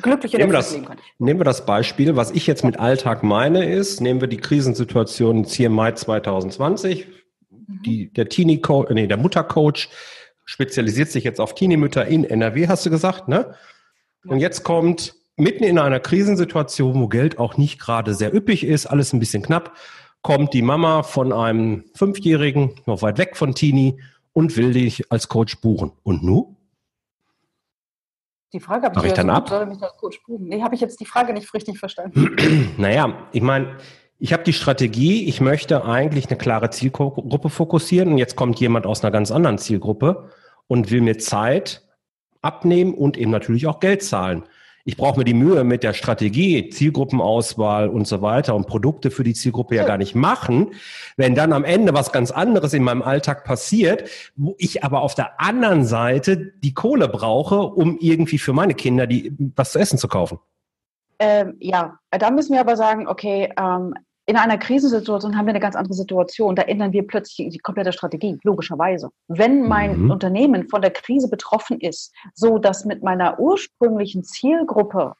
glücklich nehmen wir, das, nehmen wir das Beispiel, was ich jetzt mit Alltag meine ist, nehmen wir die Krisensituation jetzt hier im Mai 2020, mhm. Die, der Teenie Coach, nee, der Muttercoach spezialisiert sich jetzt auf Teenie-Mütter in NRW, hast du gesagt, ne? Und jetzt kommt mitten in einer Krisensituation, wo Geld auch nicht gerade sehr üppig ist, alles ein bisschen knapp, kommt die Mama von einem Fünfjährigen, noch weit weg von Teenie, und will dich als Coach buchen. Und nu? Die Frage habe ich, ich dann ab? Soll mich als Coach buchen? Nee, habe ich jetzt die Frage nicht richtig verstanden. naja, ich meine, ich habe die Strategie, ich möchte eigentlich eine klare Zielgruppe fokussieren und jetzt kommt jemand aus einer ganz anderen Zielgruppe und will mir Zeit abnehmen und eben natürlich auch Geld zahlen ich brauche mir die Mühe mit der Strategie, Zielgruppenauswahl und so weiter und Produkte für die Zielgruppe ja gar nicht machen. Wenn dann am Ende was ganz anderes in meinem Alltag passiert, wo ich aber auf der anderen Seite die Kohle brauche, um irgendwie für meine Kinder die was zu essen zu kaufen. Ähm, ja, da müssen wir aber sagen, okay, ähm, in einer Krisensituation haben wir eine ganz andere Situation. Da ändern wir plötzlich die komplette Strategie, logischerweise. Wenn mein mhm. Unternehmen von der Krise betroffen ist, so dass mit meiner ursprünglichen Zielgruppe,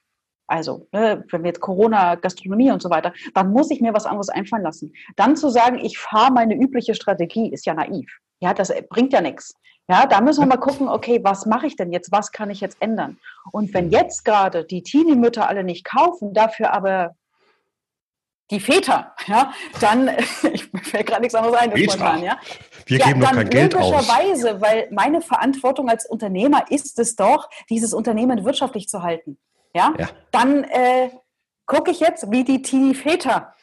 also ne, wenn wir jetzt Corona, Gastronomie und so weiter, dann muss ich mir was anderes einfallen lassen. Dann zu sagen, ich fahre meine übliche Strategie, ist ja naiv. Ja, das bringt ja nichts. Ja, da müssen wir mal gucken, okay, was mache ich denn jetzt? Was kann ich jetzt ändern? Und wenn jetzt gerade die Teenie-Mütter alle nicht kaufen, dafür aber die Väter, ja, dann, ich fällt gerade nichts anderes ein, spontan, ja. Wir ja, geben doch kein Geld aus. Logischerweise, weil meine Verantwortung als Unternehmer ist es doch, dieses Unternehmen wirtschaftlich zu halten. Ja, ja. dann äh, gucke ich jetzt, wie die Teenie-Väter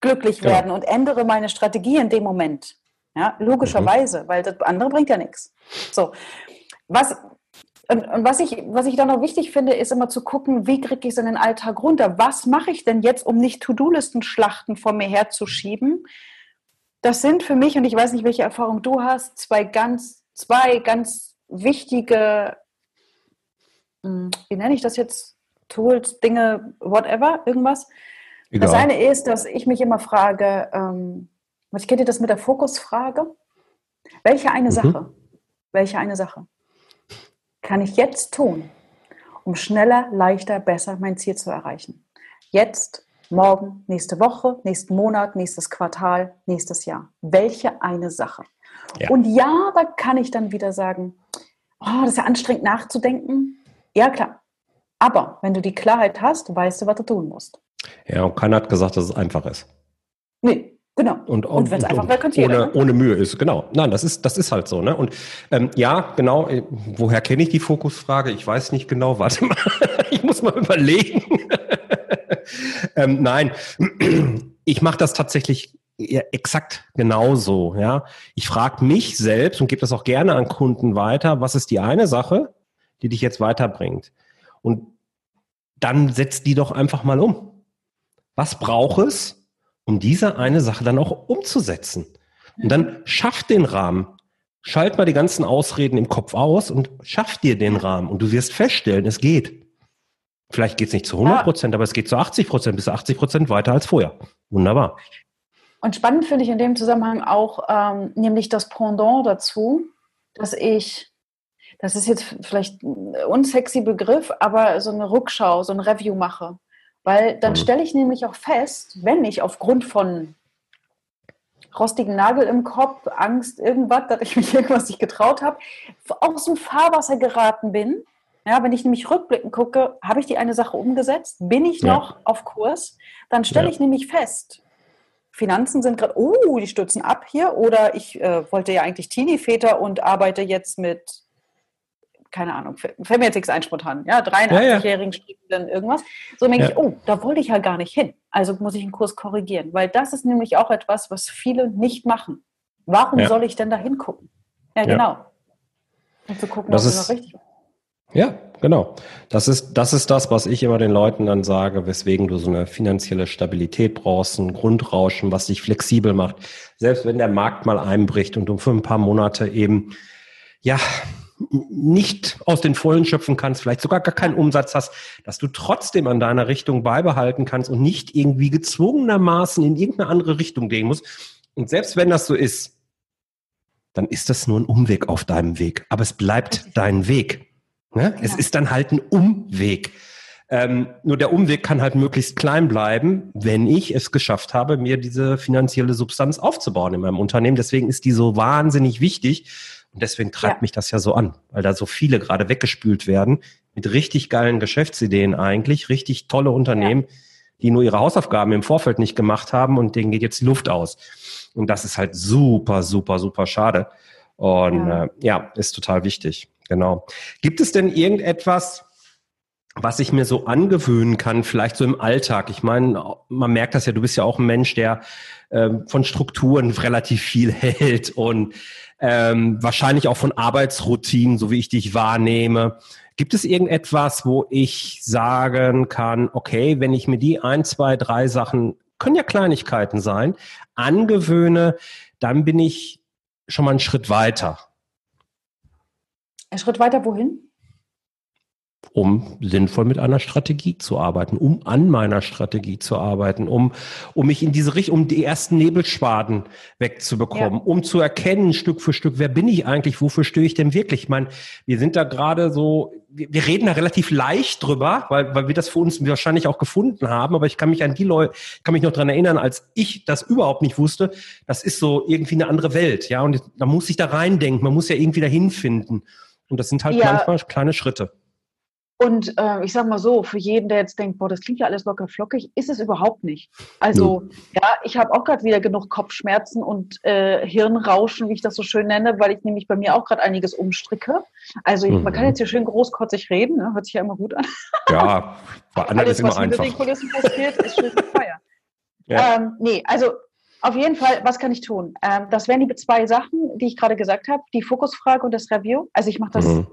glücklich genau. werden und ändere meine Strategie in dem Moment. Ja, logischerweise, mhm. weil das andere bringt ja nichts. So, was und, und, was, ich, was ich dann noch wichtig finde, ist immer zu gucken, wie kriege ich es in den Alltag runter? Was mache ich denn jetzt, um nicht To-Do-Listen-Schlachten vor mir herzuschieben? Das sind für mich, und ich weiß nicht, welche Erfahrung du hast, zwei ganz, zwei ganz wichtige, hm, wie nenne ich das jetzt? Tools, Dinge, whatever, irgendwas. Egal. Das eine ist, dass ich mich immer frage, ähm, was kennt ihr das mit der Fokusfrage? Welche eine mhm. Sache? Welche eine Sache? Kann ich jetzt tun, um schneller, leichter, besser mein Ziel zu erreichen? Jetzt, morgen, nächste Woche, nächsten Monat, nächstes Quartal, nächstes Jahr. Welche eine Sache? Ja. Und ja, da kann ich dann wieder sagen, oh, das ist ja anstrengend nachzudenken. Ja, klar. Aber wenn du die Klarheit hast, weißt du, was du tun musst. Ja, und keiner hat gesagt, dass es einfach ist. Nee, Genau. Und, und, und wenn es einfach könnte ohne, ne? ohne Mühe ist, genau. Nein, das ist, das ist halt so. Ne? Und ähm, ja, genau, äh, woher kenne ich die Fokusfrage? Ich weiß nicht genau, warte mal, ich muss mal überlegen. ähm, nein, ich mache das tatsächlich exakt genauso. Ja? Ich frage mich selbst und gebe das auch gerne an Kunden weiter, was ist die eine Sache, die dich jetzt weiterbringt? Und dann setzt die doch einfach mal um. Was braucht es? Um diese eine Sache dann auch umzusetzen. Und dann schaff den Rahmen. Schalt mal die ganzen Ausreden im Kopf aus und schaff dir den Rahmen. Und du wirst feststellen, es geht. Vielleicht geht es nicht zu 100 Prozent, ja. aber es geht zu 80 Prozent, bis 80 Prozent weiter als vorher. Wunderbar. Und spannend finde ich in dem Zusammenhang auch ähm, nämlich das Pendant dazu, dass ich, das ist jetzt vielleicht ein unsexy Begriff, aber so eine Rückschau, so ein Review mache. Weil dann mhm. stelle ich nämlich auch fest, wenn ich aufgrund von rostigen Nagel im Kopf, Angst, irgendwas, dass ich mich irgendwas nicht getraut habe, aus dem Fahrwasser geraten bin. Ja, wenn ich nämlich rückblickend gucke, habe ich die eine Sache umgesetzt? Bin ich noch ja. auf Kurs? Dann stelle ja. ich nämlich fest, Finanzen sind gerade, oh, die stürzen ab hier. Oder ich äh, wollte ja eigentlich Teenie-Väter und arbeite jetzt mit keine Ahnung, fällt mir jetzt nichts ein spontan, ja, 83-jährigen ja, ja. irgendwas. So denke ja. ich, oh, da wollte ich ja gar nicht hin. Also muss ich einen Kurs korrigieren, weil das ist nämlich auch etwas, was viele nicht machen. Warum ja. soll ich denn da hingucken? Ja, genau. Um zu gucken, das ist, richtig Ja, genau. Das ist, das ist das, was ich immer den Leuten dann sage, weswegen du so eine finanzielle Stabilität brauchst, ein Grundrauschen, was dich flexibel macht. Selbst wenn der Markt mal einbricht und du für ein paar Monate eben, ja, nicht aus den Vollen schöpfen kannst, vielleicht sogar gar keinen Umsatz hast, dass du trotzdem an deiner Richtung beibehalten kannst und nicht irgendwie gezwungenermaßen in irgendeine andere Richtung gehen musst. Und selbst wenn das so ist, dann ist das nur ein Umweg auf deinem Weg. Aber es bleibt dein Weg. Ne? Es ist dann halt ein Umweg. Ähm, nur der Umweg kann halt möglichst klein bleiben, wenn ich es geschafft habe, mir diese finanzielle Substanz aufzubauen in meinem Unternehmen. Deswegen ist die so wahnsinnig wichtig. Und deswegen treibt ja. mich das ja so an, weil da so viele gerade weggespült werden mit richtig geilen Geschäftsideen eigentlich, richtig tolle Unternehmen, ja. die nur ihre Hausaufgaben im Vorfeld nicht gemacht haben und denen geht jetzt die Luft aus. Und das ist halt super, super, super schade. Und ja, äh, ja ist total wichtig. Genau. Gibt es denn irgendetwas, was ich mir so angewöhnen kann, vielleicht so im Alltag? Ich meine, man merkt das ja, du bist ja auch ein Mensch, der äh, von Strukturen relativ viel hält und ähm, wahrscheinlich auch von Arbeitsroutinen, so wie ich dich wahrnehme. Gibt es irgendetwas, wo ich sagen kann, okay, wenn ich mir die ein, zwei, drei Sachen, können ja Kleinigkeiten sein, angewöhne, dann bin ich schon mal einen Schritt weiter. Ein Schritt weiter wohin? Um sinnvoll mit einer Strategie zu arbeiten, um an meiner Strategie zu arbeiten, um, um mich in diese Richtung, um die ersten Nebelschwaden wegzubekommen, ja. um zu erkennen, Stück für Stück, wer bin ich eigentlich, wofür stehe ich denn wirklich? Ich meine, wir sind da gerade so, wir, wir reden da relativ leicht drüber, weil, weil wir das für uns wahrscheinlich auch gefunden haben, aber ich kann mich an die Leute, kann mich noch dran erinnern, als ich das überhaupt nicht wusste, das ist so irgendwie eine andere Welt, ja, und da muss ich da reindenken, man muss ja irgendwie dahin finden. Und das sind halt ja. manchmal kleine Schritte. Und äh, ich sage mal so, für jeden, der jetzt denkt, boah, das klingt ja alles locker flockig, ist es überhaupt nicht. Also ja, ja ich habe auch gerade wieder genug Kopfschmerzen und äh, Hirnrauschen, wie ich das so schön nenne, weil ich nämlich bei mir auch gerade einiges umstricke. Also mhm. man kann mhm. jetzt hier schön großkotzig reden, ne? hört sich ja immer gut an. Ja, bei anderen alles, ist immer was einfach. den Kulissen passiert, ist schön Feier. Ja. Ähm, nee, also auf jeden Fall, was kann ich tun? Ähm, das wären die zwei Sachen, die ich gerade gesagt habe, die Fokusfrage und das Review. Also ich mache das mhm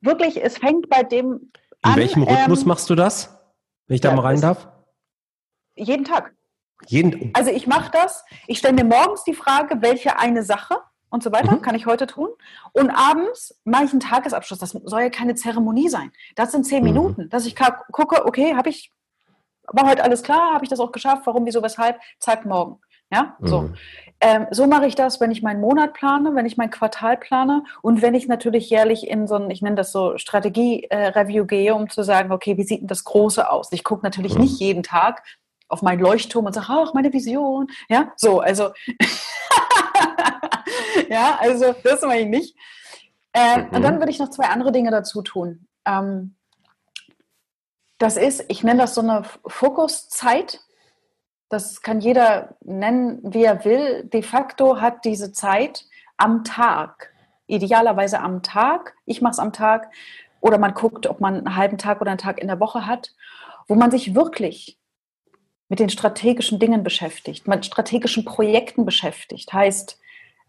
wirklich, es fängt bei dem In an, welchem Rhythmus ähm, machst du das, wenn ich da mal rein darf? Jeden Tag. Jeden, also ich mache das, ich stelle mir morgens die Frage, welche eine Sache und so weiter mhm. kann ich heute tun. Und abends mache ich einen Tagesabschluss. Das soll ja keine Zeremonie sein. Das sind zehn mhm. Minuten, dass ich gucke, okay, habe ich, war heute alles klar, habe ich das auch geschafft, warum, wieso, weshalb, zack, morgen. Ja, so. Mhm. Ähm, so mache ich das, wenn ich meinen Monat plane, wenn ich mein Quartal plane und wenn ich natürlich jährlich in so ein, ich nenne das so Strategie-Review äh, gehe, um zu sagen, okay, wie sieht denn das Große aus? Ich gucke natürlich mhm. nicht jeden Tag auf meinen Leuchtturm und sage, ach, meine Vision. Ja, so, also, ja, also, das mache ich nicht. Ähm, mhm. Und dann würde ich noch zwei andere Dinge dazu tun. Ähm, das ist, ich nenne das so eine Fokuszeit das kann jeder nennen, wie er will. De facto hat diese Zeit am Tag, idealerweise am Tag, ich mache es am Tag, oder man guckt, ob man einen halben Tag oder einen Tag in der Woche hat, wo man sich wirklich mit den strategischen Dingen beschäftigt, mit strategischen Projekten beschäftigt. Heißt,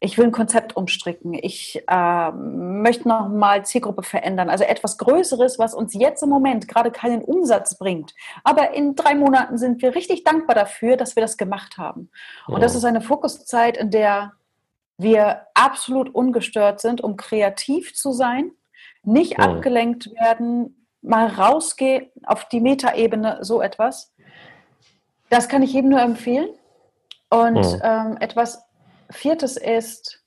ich will ein Konzept umstricken, ich äh, möchte nochmal Zielgruppe verändern, also etwas Größeres, was uns jetzt im Moment gerade keinen Umsatz bringt. Aber in drei Monaten sind wir richtig dankbar dafür, dass wir das gemacht haben. Und oh. das ist eine Fokuszeit, in der wir absolut ungestört sind, um kreativ zu sein, nicht oh. abgelenkt werden, mal rausgehen auf die Metaebene, so etwas. Das kann ich jedem nur empfehlen. Und oh. ähm, etwas viertes ist,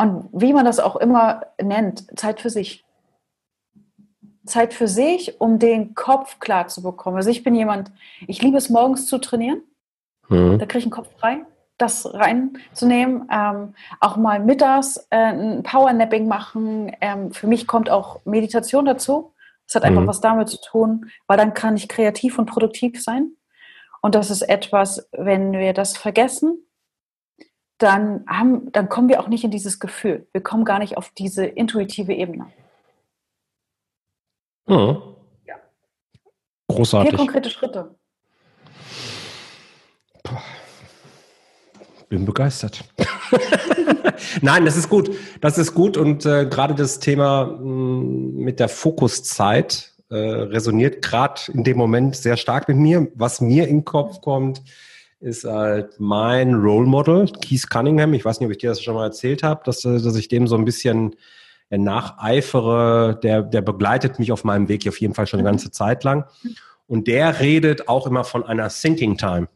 und wie man das auch immer nennt, Zeit für sich. Zeit für sich, um den Kopf klar zu bekommen. Also ich bin jemand, ich liebe es morgens zu trainieren. Mhm. Da kriege ich einen Kopf frei, das reinzunehmen. Ähm, auch mal mittags äh, ein Powernapping machen. Ähm, für mich kommt auch Meditation dazu. Das hat einfach mhm. was damit zu tun, weil dann kann ich kreativ und produktiv sein. Und das ist etwas, wenn wir das vergessen, dann, haben, dann kommen wir auch nicht in dieses Gefühl. Wir kommen gar nicht auf diese intuitive Ebene. Mhm. Ja. Großartig. Vier konkrete Schritte. bin begeistert. Nein, das ist gut. Das ist gut und äh, gerade das Thema mh, mm, mit der Fokuszeit äh, resoniert gerade in dem Moment sehr stark mit mir. Was mir in den Kopf kommt, ist halt mein Role Model, Keith Cunningham. Ich weiß nicht, ob ich dir das schon mal erzählt habe, dass, äh, dass ich dem so ein bisschen äh, nacheifere. Der, der begleitet mich auf meinem Weg auf jeden Fall schon eine ganze Zeit lang. Und der redet auch immer von einer Thinking Time.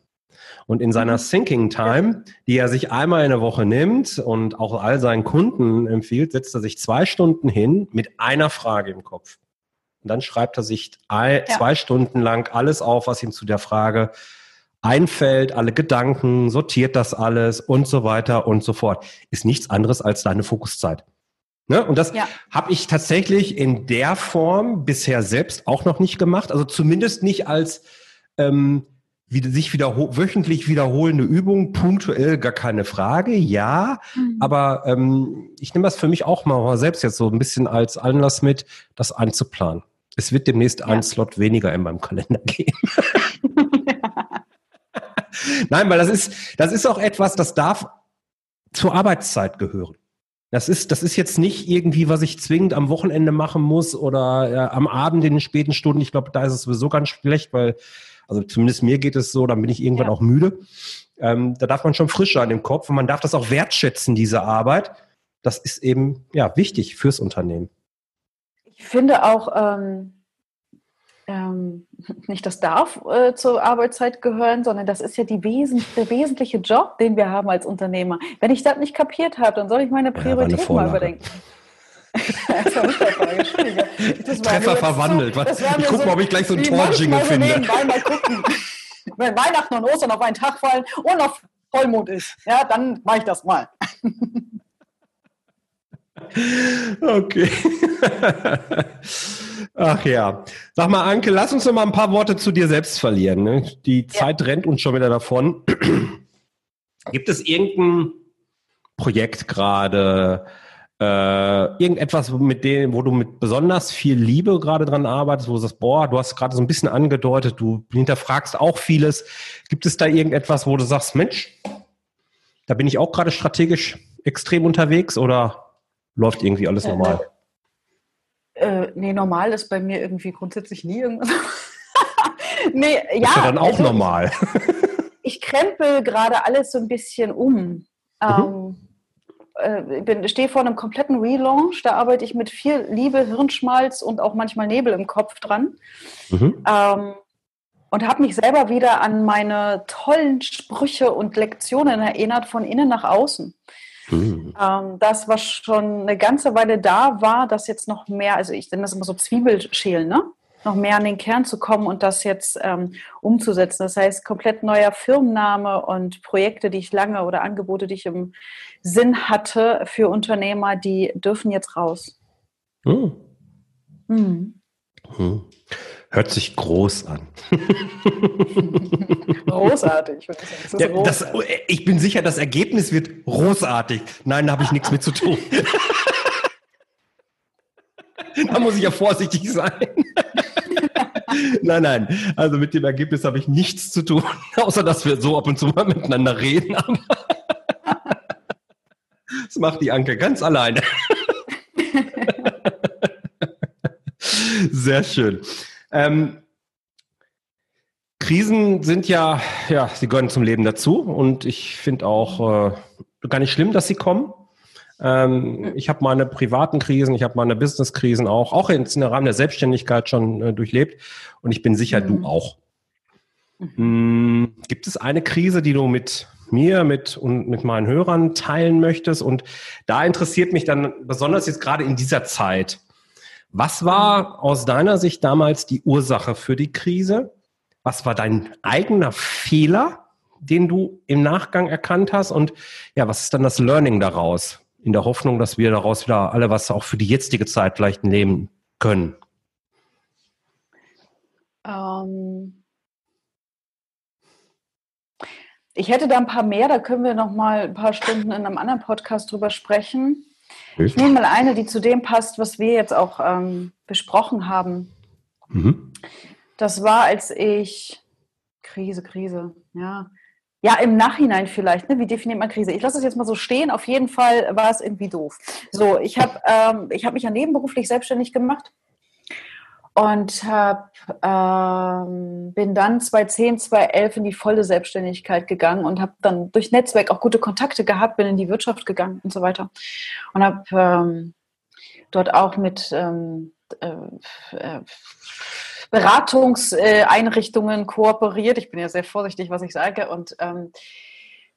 Und in seiner mhm. Thinking Time, die er sich einmal in der Woche nimmt und auch all seinen Kunden empfiehlt, setzt er sich zwei Stunden hin mit einer Frage im Kopf. Und dann schreibt er sich zwei ja. Stunden lang alles auf, was ihm zu der Frage einfällt, alle Gedanken, sortiert das alles und so weiter und so fort. Ist nichts anderes als deine Fokuszeit. Ne? Und das ja. habe ich tatsächlich in der Form bisher selbst auch noch nicht gemacht. Also zumindest nicht als ähm, wie, sich wiederho wöchentlich wiederholende Übung, punktuell gar keine Frage, ja. Mhm. Aber ähm, ich nehme das für mich auch mal selbst jetzt so ein bisschen als Anlass mit, das einzuplanen. Es wird demnächst ja. ein Slot weniger in meinem Kalender geben. Nein, weil das ist, das ist auch etwas, das darf zur Arbeitszeit gehören. Das ist, das ist jetzt nicht irgendwie, was ich zwingend am Wochenende machen muss oder äh, am Abend in den späten Stunden. Ich glaube, da ist es sowieso ganz schlecht, weil also zumindest mir geht es so, dann bin ich irgendwann ja. auch müde. Ähm, da darf man schon frisch sein im Kopf und man darf das auch wertschätzen, diese Arbeit. Das ist eben ja wichtig fürs Unternehmen. Ich finde auch, ähm, ähm, nicht das darf äh, zur Arbeitszeit gehören, sondern das ist ja die Wesen der wesentliche Job, den wir haben als Unternehmer. Wenn ich das nicht kapiert habe, dann soll ich meine Prioritäten ja, mal überdenken. das war nicht der Frage, Entschuldige. Treffer verwandelt. So, ich gucke so, mal, ob ich gleich so ein Torjingle so finde. mal gucken. Wenn Weihnachten und Ostern auf einen Tag fallen und auf Vollmond ist, ja, dann mache ich das mal. Okay. Ach ja. Sag mal, Anke, lass uns noch mal ein paar Worte zu dir selbst verlieren. Ne? Die Zeit ja. rennt uns schon wieder davon. Gibt es irgendein Projekt gerade, äh, irgendetwas, mit dem, wo du mit besonders viel Liebe gerade dran arbeitest, wo du sagst, boah, du hast gerade so ein bisschen angedeutet, du hinterfragst auch vieles. Gibt es da irgendetwas, wo du sagst, Mensch, da bin ich auch gerade strategisch extrem unterwegs oder läuft irgendwie alles normal? Äh, nee, normal ist bei mir irgendwie grundsätzlich nie irgendwas. nee, ja. Ist ja dann auch also normal. Ich, krempel gerade alles so ein bisschen um. Mhm. Ähm, äh, stehe vor einem kompletten Relaunch. Da arbeite ich mit viel Liebe, Hirnschmalz und auch manchmal Nebel im Kopf dran. Mhm. Ähm, und habe mich selber wieder an meine tollen Sprüche und Lektionen erinnert, von innen nach außen. Mhm. Ähm, das, was schon eine ganze Weile da war, das jetzt noch mehr, also ich nenne das immer so Zwiebelschälen, ne? noch mehr an den Kern zu kommen und das jetzt ähm, umzusetzen. Das heißt, komplett neuer Firmenname und Projekte, die ich lange oder Angebote, die ich im Sinn hatte für Unternehmer, die dürfen jetzt raus. Hm. Hm. Hört sich groß an. großartig. Das ja, das, ich bin sicher, das Ergebnis wird großartig. Nein, da habe ich nichts mit zu tun. da muss ich ja vorsichtig sein. nein, nein. Also mit dem Ergebnis habe ich nichts zu tun, außer dass wir so ab und zu mal miteinander reden. das macht die Anke ganz alleine. Sehr schön. Ähm, Krisen sind ja, ja, sie gehören zum Leben dazu und ich finde auch äh, gar nicht schlimm, dass sie kommen. Ähm, ich habe meine privaten Krisen, ich habe meine Business-Krisen auch, auch im Rahmen der Selbstständigkeit schon äh, durchlebt und ich bin sicher, mhm. du auch. Mhm. Gibt es eine Krise, die du mit mir mit und mit meinen Hörern teilen möchtest? Und da interessiert mich dann besonders jetzt gerade in dieser Zeit. Was war aus deiner Sicht damals die Ursache für die Krise? Was war dein eigener Fehler, den du im Nachgang erkannt hast? Und ja, was ist dann das Learning daraus? in der Hoffnung, dass wir daraus wieder alle was auch für die jetzige Zeit vielleicht nehmen können? Ähm ich hätte da ein paar mehr, da können wir noch mal ein paar Stunden in einem anderen Podcast drüber sprechen. Ich nehme mal eine, die zu dem passt, was wir jetzt auch ähm, besprochen haben. Mhm. Das war, als ich Krise, Krise, ja, Ja, im Nachhinein vielleicht. Ne? Wie definiert man Krise? Ich lasse es jetzt mal so stehen. Auf jeden Fall war es irgendwie doof. So, ich habe ähm, hab mich ja nebenberuflich selbstständig gemacht und hab, ähm, bin dann 2010, 2011 in die volle Selbstständigkeit gegangen und habe dann durch Netzwerk auch gute Kontakte gehabt, bin in die Wirtschaft gegangen und so weiter. Und habe ähm, dort auch mit ähm, äh, äh, Beratungseinrichtungen kooperiert. Ich bin ja sehr vorsichtig, was ich sage. Und ähm,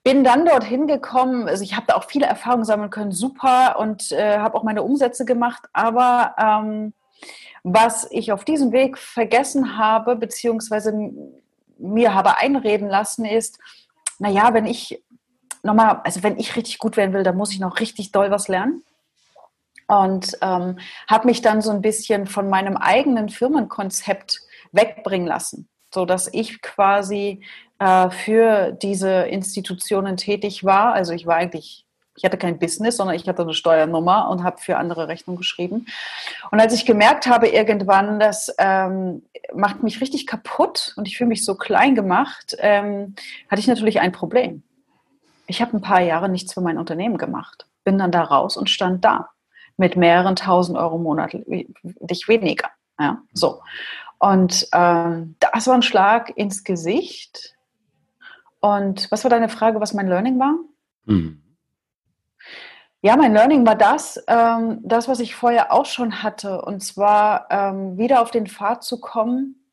bin dann dorthin gekommen, also ich habe da auch viele Erfahrungen sammeln können, super. Und äh, habe auch meine Umsätze gemacht, aber ähm, was ich auf diesem Weg vergessen habe, beziehungsweise mir habe einreden lassen, ist, naja, wenn ich nochmal, also wenn ich richtig gut werden will, dann muss ich noch richtig doll was lernen. Und ähm, habe mich dann so ein bisschen von meinem eigenen Firmenkonzept wegbringen lassen, so dass ich quasi äh, für diese Institutionen tätig war. Also ich war eigentlich ich hatte kein Business, sondern ich hatte eine Steuernummer und habe für andere Rechnung geschrieben. Und als ich gemerkt habe irgendwann, das ähm, macht mich richtig kaputt und ich fühle mich so klein gemacht, ähm, hatte ich natürlich ein Problem. Ich habe ein paar Jahre nichts für mein Unternehmen gemacht, bin dann da raus und stand da mit mehreren tausend Euro monatlich weniger. Ja, so. Und ähm, das war ein Schlag ins Gesicht. Und was war deine Frage, was mein Learning war? Mhm. Ja, mein Learning war das, ähm, das, was ich vorher auch schon hatte, und zwar ähm, wieder auf den Pfad zu kommen,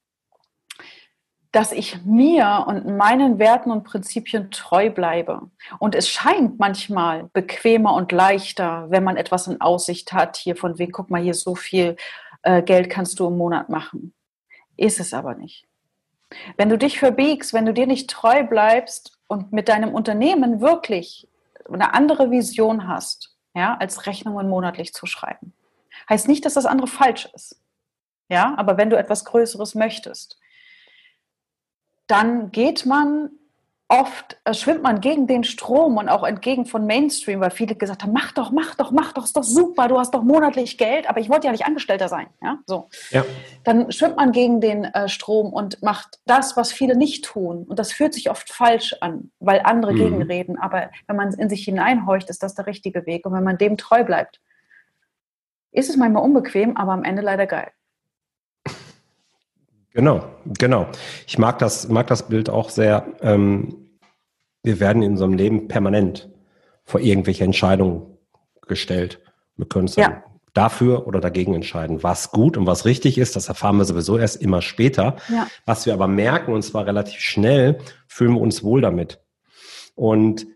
dass ich mir und meinen Werten und Prinzipien treu bleibe. Und es scheint manchmal bequemer und leichter, wenn man etwas in Aussicht hat, hier von wegen, guck mal, hier so viel äh, Geld kannst du im Monat machen. Ist es aber nicht. Wenn du dich verbiegst, wenn du dir nicht treu bleibst und mit deinem Unternehmen wirklich eine andere Vision hast, ja, als Rechnungen monatlich zu schreiben. Heißt nicht, dass das andere falsch ist. Ja, aber wenn du etwas Größeres möchtest, dann geht man oft äh, schwimmt man gegen den Strom und auch entgegen von Mainstream, weil viele gesagt haben, mach doch, mach doch, mach doch, ist doch super, du hast doch monatlich Geld, aber ich wollte ja nicht Angestellter sein. Ja, so. Ja. Dann schwimmt man gegen den äh, Strom und macht das, was viele nicht tun. Und das fühlt sich oft falsch an, weil andere mhm. gegenreden. Aber wenn man in sich hineinhorcht, ist das der richtige Weg. Und wenn man dem treu bleibt, ist es manchmal unbequem, aber am Ende leider geil. Genau, genau. Ich mag das, mag das Bild auch sehr. Ähm, wir werden in unserem Leben permanent vor irgendwelche Entscheidungen gestellt. Wir können uns ja. dafür oder dagegen entscheiden, was gut und was richtig ist. Das erfahren wir sowieso erst immer später. Ja. Was wir aber merken, und zwar relativ schnell, fühlen wir uns wohl damit. Und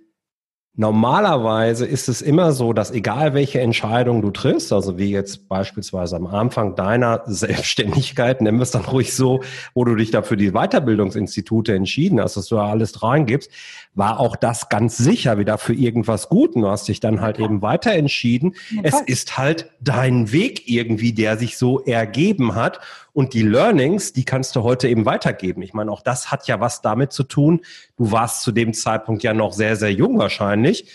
Normalerweise ist es immer so, dass egal welche Entscheidung du triffst, also wie jetzt beispielsweise am Anfang deiner Selbstständigkeit, nennen wir es dann ruhig so, wo du dich da für die Weiterbildungsinstitute entschieden hast, dass du da alles reingibst, war auch das ganz sicher wieder für irgendwas Guten. Du hast dich dann halt eben weiter entschieden. Ja, es ist halt dein Weg irgendwie, der sich so ergeben hat. Und die Learnings, die kannst du heute eben weitergeben. Ich meine, auch das hat ja was damit zu tun. Du warst zu dem Zeitpunkt ja noch sehr, sehr jung wahrscheinlich,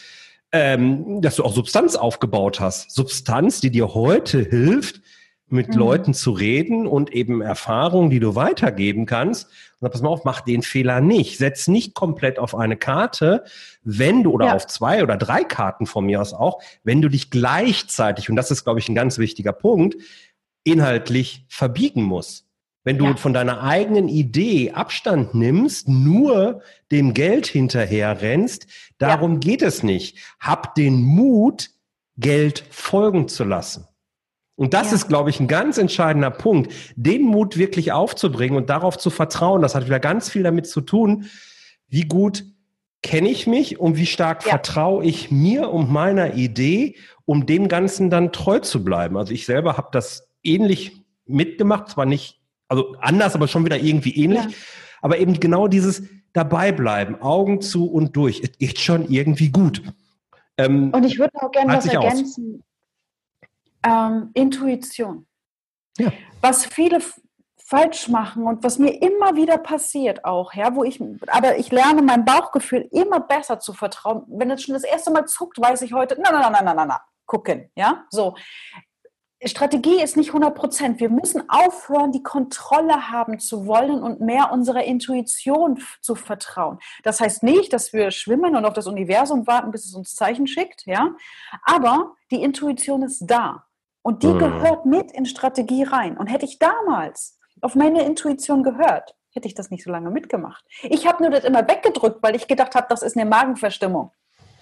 ähm, dass du auch Substanz aufgebaut hast. Substanz, die dir heute hilft, mit mhm. Leuten zu reden und eben Erfahrungen, die du weitergeben kannst. Und pass mal auf, mach den Fehler nicht. Setz nicht komplett auf eine Karte, wenn du, oder ja. auf zwei oder drei Karten von mir aus auch, wenn du dich gleichzeitig, und das ist, glaube ich, ein ganz wichtiger Punkt, inhaltlich verbiegen muss. Wenn du ja. von deiner eigenen Idee Abstand nimmst, nur dem Geld hinterher rennst, darum ja. geht es nicht. Hab den Mut, Geld folgen zu lassen. Und das ja. ist, glaube ich, ein ganz entscheidender Punkt, den Mut wirklich aufzubringen und darauf zu vertrauen. Das hat wieder ganz viel damit zu tun, wie gut kenne ich mich und wie stark ja. vertraue ich mir und meiner Idee, um dem Ganzen dann treu zu bleiben. Also ich selber habe das ähnlich mitgemacht, zwar nicht, also anders, aber schon wieder irgendwie ähnlich. Ja. Aber eben genau dieses dabei bleiben, Augen zu und durch. Es geht schon irgendwie gut. Ähm, und ich würde auch gerne was ergänzen. Ähm, Intuition. Ja. Was viele falsch machen und was mir immer wieder passiert auch, ja, wo ich, aber ich lerne mein Bauchgefühl immer besser zu vertrauen. Wenn es schon das erste Mal zuckt, weiß ich heute, na, na, na, na, na, na, gucken, ja, so Strategie ist nicht 100 Prozent. Wir müssen aufhören, die Kontrolle haben zu wollen und mehr unserer Intuition zu vertrauen. Das heißt nicht, dass wir schwimmen und auf das Universum warten, bis es uns Zeichen schickt, ja. Aber die Intuition ist da und die mhm. gehört mit in Strategie rein. Und hätte ich damals auf meine Intuition gehört, hätte ich das nicht so lange mitgemacht. Ich habe nur das immer weggedrückt, weil ich gedacht habe, das ist eine Magenverstimmung.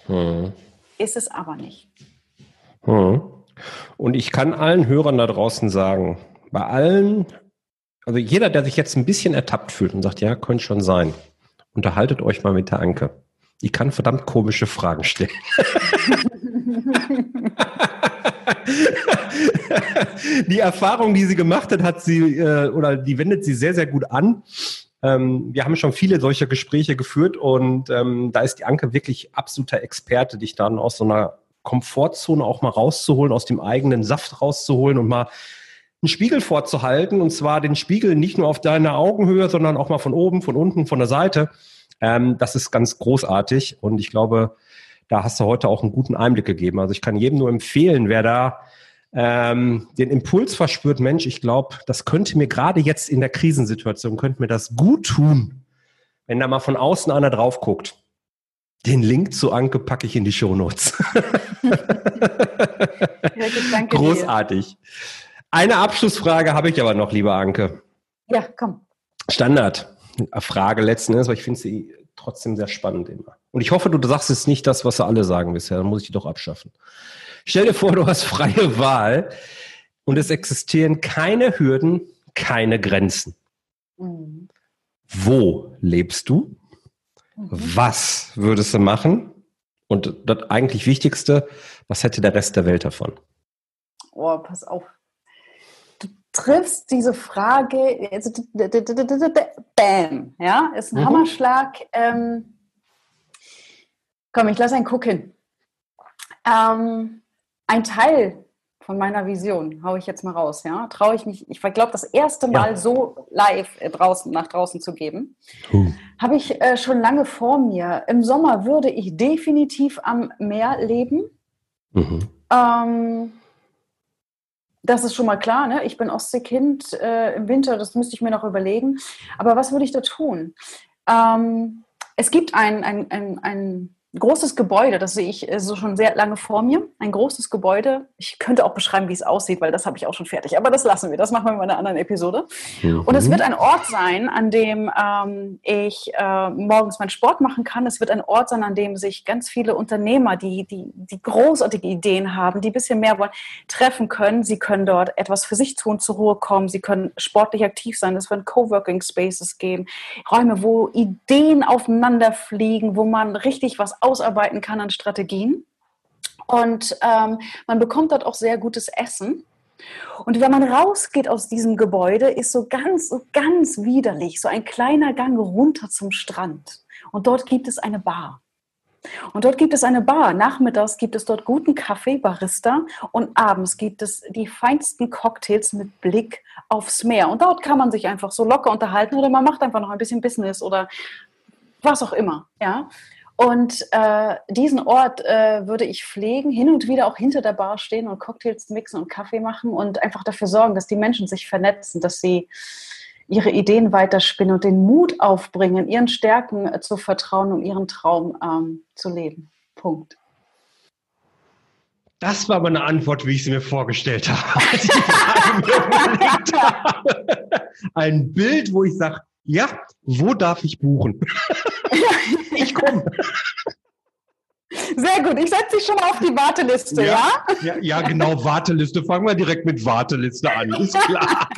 Mhm. Ist es aber nicht. Mhm. Und ich kann allen Hörern da draußen sagen, bei allen, also jeder, der sich jetzt ein bisschen ertappt fühlt und sagt, ja, könnte schon sein, unterhaltet euch mal mit der Anke. Die kann verdammt komische Fragen stellen. die Erfahrung, die sie gemacht hat, hat sie äh, oder die wendet sie sehr, sehr gut an. Ähm, wir haben schon viele solcher Gespräche geführt und ähm, da ist die Anke wirklich absoluter Experte, dich dann aus so einer Komfortzone auch mal rauszuholen, aus dem eigenen Saft rauszuholen und mal einen Spiegel vorzuhalten. Und zwar den Spiegel nicht nur auf deiner Augenhöhe, sondern auch mal von oben, von unten, von der Seite. Ähm, das ist ganz großartig. Und ich glaube, da hast du heute auch einen guten Einblick gegeben. Also ich kann jedem nur empfehlen, wer da ähm, den Impuls verspürt, Mensch, ich glaube, das könnte mir gerade jetzt in der Krisensituation, könnte mir das gut tun, wenn da mal von außen einer drauf guckt. Den Link zu Anke packe ich in die Shownotes. ja, Großartig. Dir. Eine Abschlussfrage habe ich aber noch, liebe Anke. Ja, komm. Standardfrage letzten Endes, aber ich finde sie trotzdem sehr spannend immer. Und ich hoffe, du sagst jetzt nicht das, was sie alle sagen bisher, dann muss ich die doch abschaffen. Stell dir vor, du hast freie Wahl und es existieren keine Hürden, keine Grenzen. Mhm. Wo lebst du? Mhm. Was würdest du machen? Und das eigentlich Wichtigste, was hätte der Rest der Welt davon? Oh, pass auf. Du triffst diese Frage, also, bam, ja, ist ein mhm. Hammerschlag. Ähm, komm, ich lasse einen gucken. Ähm, ein Teil von meiner Vision, haue ich jetzt mal raus, ja, traue ich mich, ich glaube, das erste Mal ja. so live äh, draußen, nach draußen zu geben, uh. habe ich äh, schon lange vor mir. Im Sommer würde ich definitiv am Meer leben. Mhm. Ähm, das ist schon mal klar, ne? Ich bin Ostseekind äh, im Winter, das müsste ich mir noch überlegen. Aber was würde ich da tun? Ähm, es gibt ein, ein, ein, ein großes Gebäude, das sehe ich äh, so schon sehr lange vor mir. Ein großes Gebäude. Ich könnte auch beschreiben, wie es aussieht, weil das habe ich auch schon fertig. Aber das lassen wir. Das machen wir in einer anderen Episode. Mhm. Und es wird ein Ort sein, an dem ähm, ich äh, morgens meinen Sport machen kann. Es wird ein Ort sein, an dem sich ganz viele Unternehmer, die, die, die großartige Ideen haben, die ein bisschen mehr wollen, treffen können. Sie können dort etwas für sich tun, zur Ruhe kommen. Sie können sportlich aktiv sein. Es wird Coworking Spaces geben. Räume, wo Ideen aufeinander fliegen, wo man richtig was ausarbeiten kann an Strategien. Und ähm, man bekommt dort auch sehr gutes Essen. Und wenn man rausgeht aus diesem Gebäude, ist so ganz, so ganz widerlich, so ein kleiner Gang runter zum Strand. Und dort gibt es eine Bar. Und dort gibt es eine Bar. Nachmittags gibt es dort guten Kaffee, Barista. Und abends gibt es die feinsten Cocktails mit Blick aufs Meer. Und dort kann man sich einfach so locker unterhalten oder man macht einfach noch ein bisschen Business oder was auch immer. Ja. Und äh, diesen Ort äh, würde ich pflegen, hin und wieder auch hinter der Bar stehen und Cocktails mixen und Kaffee machen und einfach dafür sorgen, dass die Menschen sich vernetzen, dass sie ihre Ideen weiterspinnen und den Mut aufbringen, ihren Stärken äh, zu vertrauen und ihren Traum ähm, zu leben. Punkt. Das war meine Antwort, wie ich sie mir vorgestellt habe. Ein Bild, wo ich sage, ja, wo darf ich buchen? ich komme. Sehr gut, ich setze dich schon mal auf die Warteliste, ja? Ja, ja, ja genau, Warteliste. Fangen wir direkt mit Warteliste an, ist klar.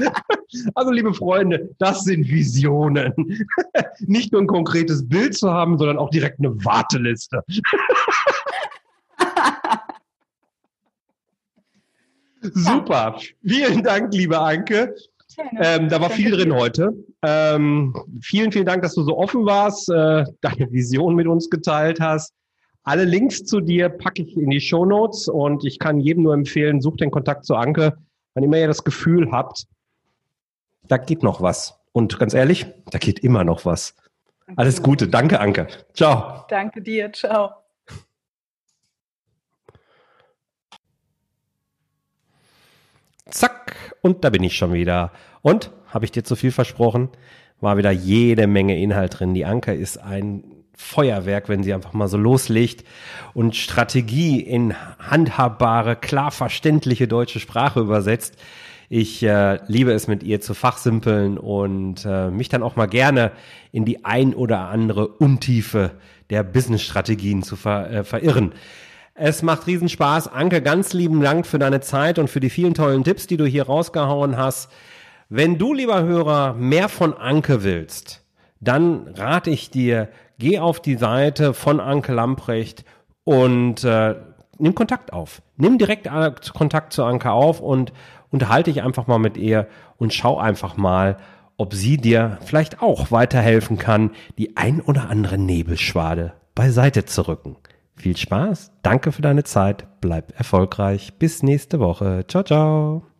Also, liebe Freunde, das sind Visionen. Nicht nur ein konkretes Bild zu haben, sondern auch direkt eine Warteliste. Super. Vielen Dank, liebe Anke. Ähm, da war viel drin heute. Ähm, vielen, vielen Dank, dass du so offen warst, äh, deine Vision mit uns geteilt hast. Alle Links zu dir packe ich in die Show Notes und ich kann jedem nur empfehlen, sucht den Kontakt zu Anke, wenn immer ihr das Gefühl habt, da geht noch was. Und ganz ehrlich, da geht immer noch was. Alles Gute. Danke, Anke. Ciao. Danke dir. Ciao. Zack, und da bin ich schon wieder. Und, habe ich dir zu viel versprochen? War wieder jede Menge Inhalt drin. Die Anke ist ein Feuerwerk, wenn sie einfach mal so loslegt und Strategie in handhabbare, klar verständliche deutsche Sprache übersetzt. Ich äh, liebe es, mit ihr zu fachsimpeln und äh, mich dann auch mal gerne in die ein oder andere Untiefe der Business-Strategien zu ver äh, verirren. Es macht riesen Spaß. Anke, ganz lieben Dank für deine Zeit und für die vielen tollen Tipps, die du hier rausgehauen hast. Wenn du, lieber Hörer, mehr von Anke willst, dann rate ich dir, geh auf die Seite von Anke Lamprecht und äh, nimm Kontakt auf. Nimm direkt Kontakt zu Anke auf und unterhalte dich einfach mal mit ihr und schau einfach mal, ob sie dir vielleicht auch weiterhelfen kann, die ein oder andere Nebelschwade beiseite zu rücken. Viel Spaß, danke für deine Zeit, bleib erfolgreich, bis nächste Woche. Ciao, ciao.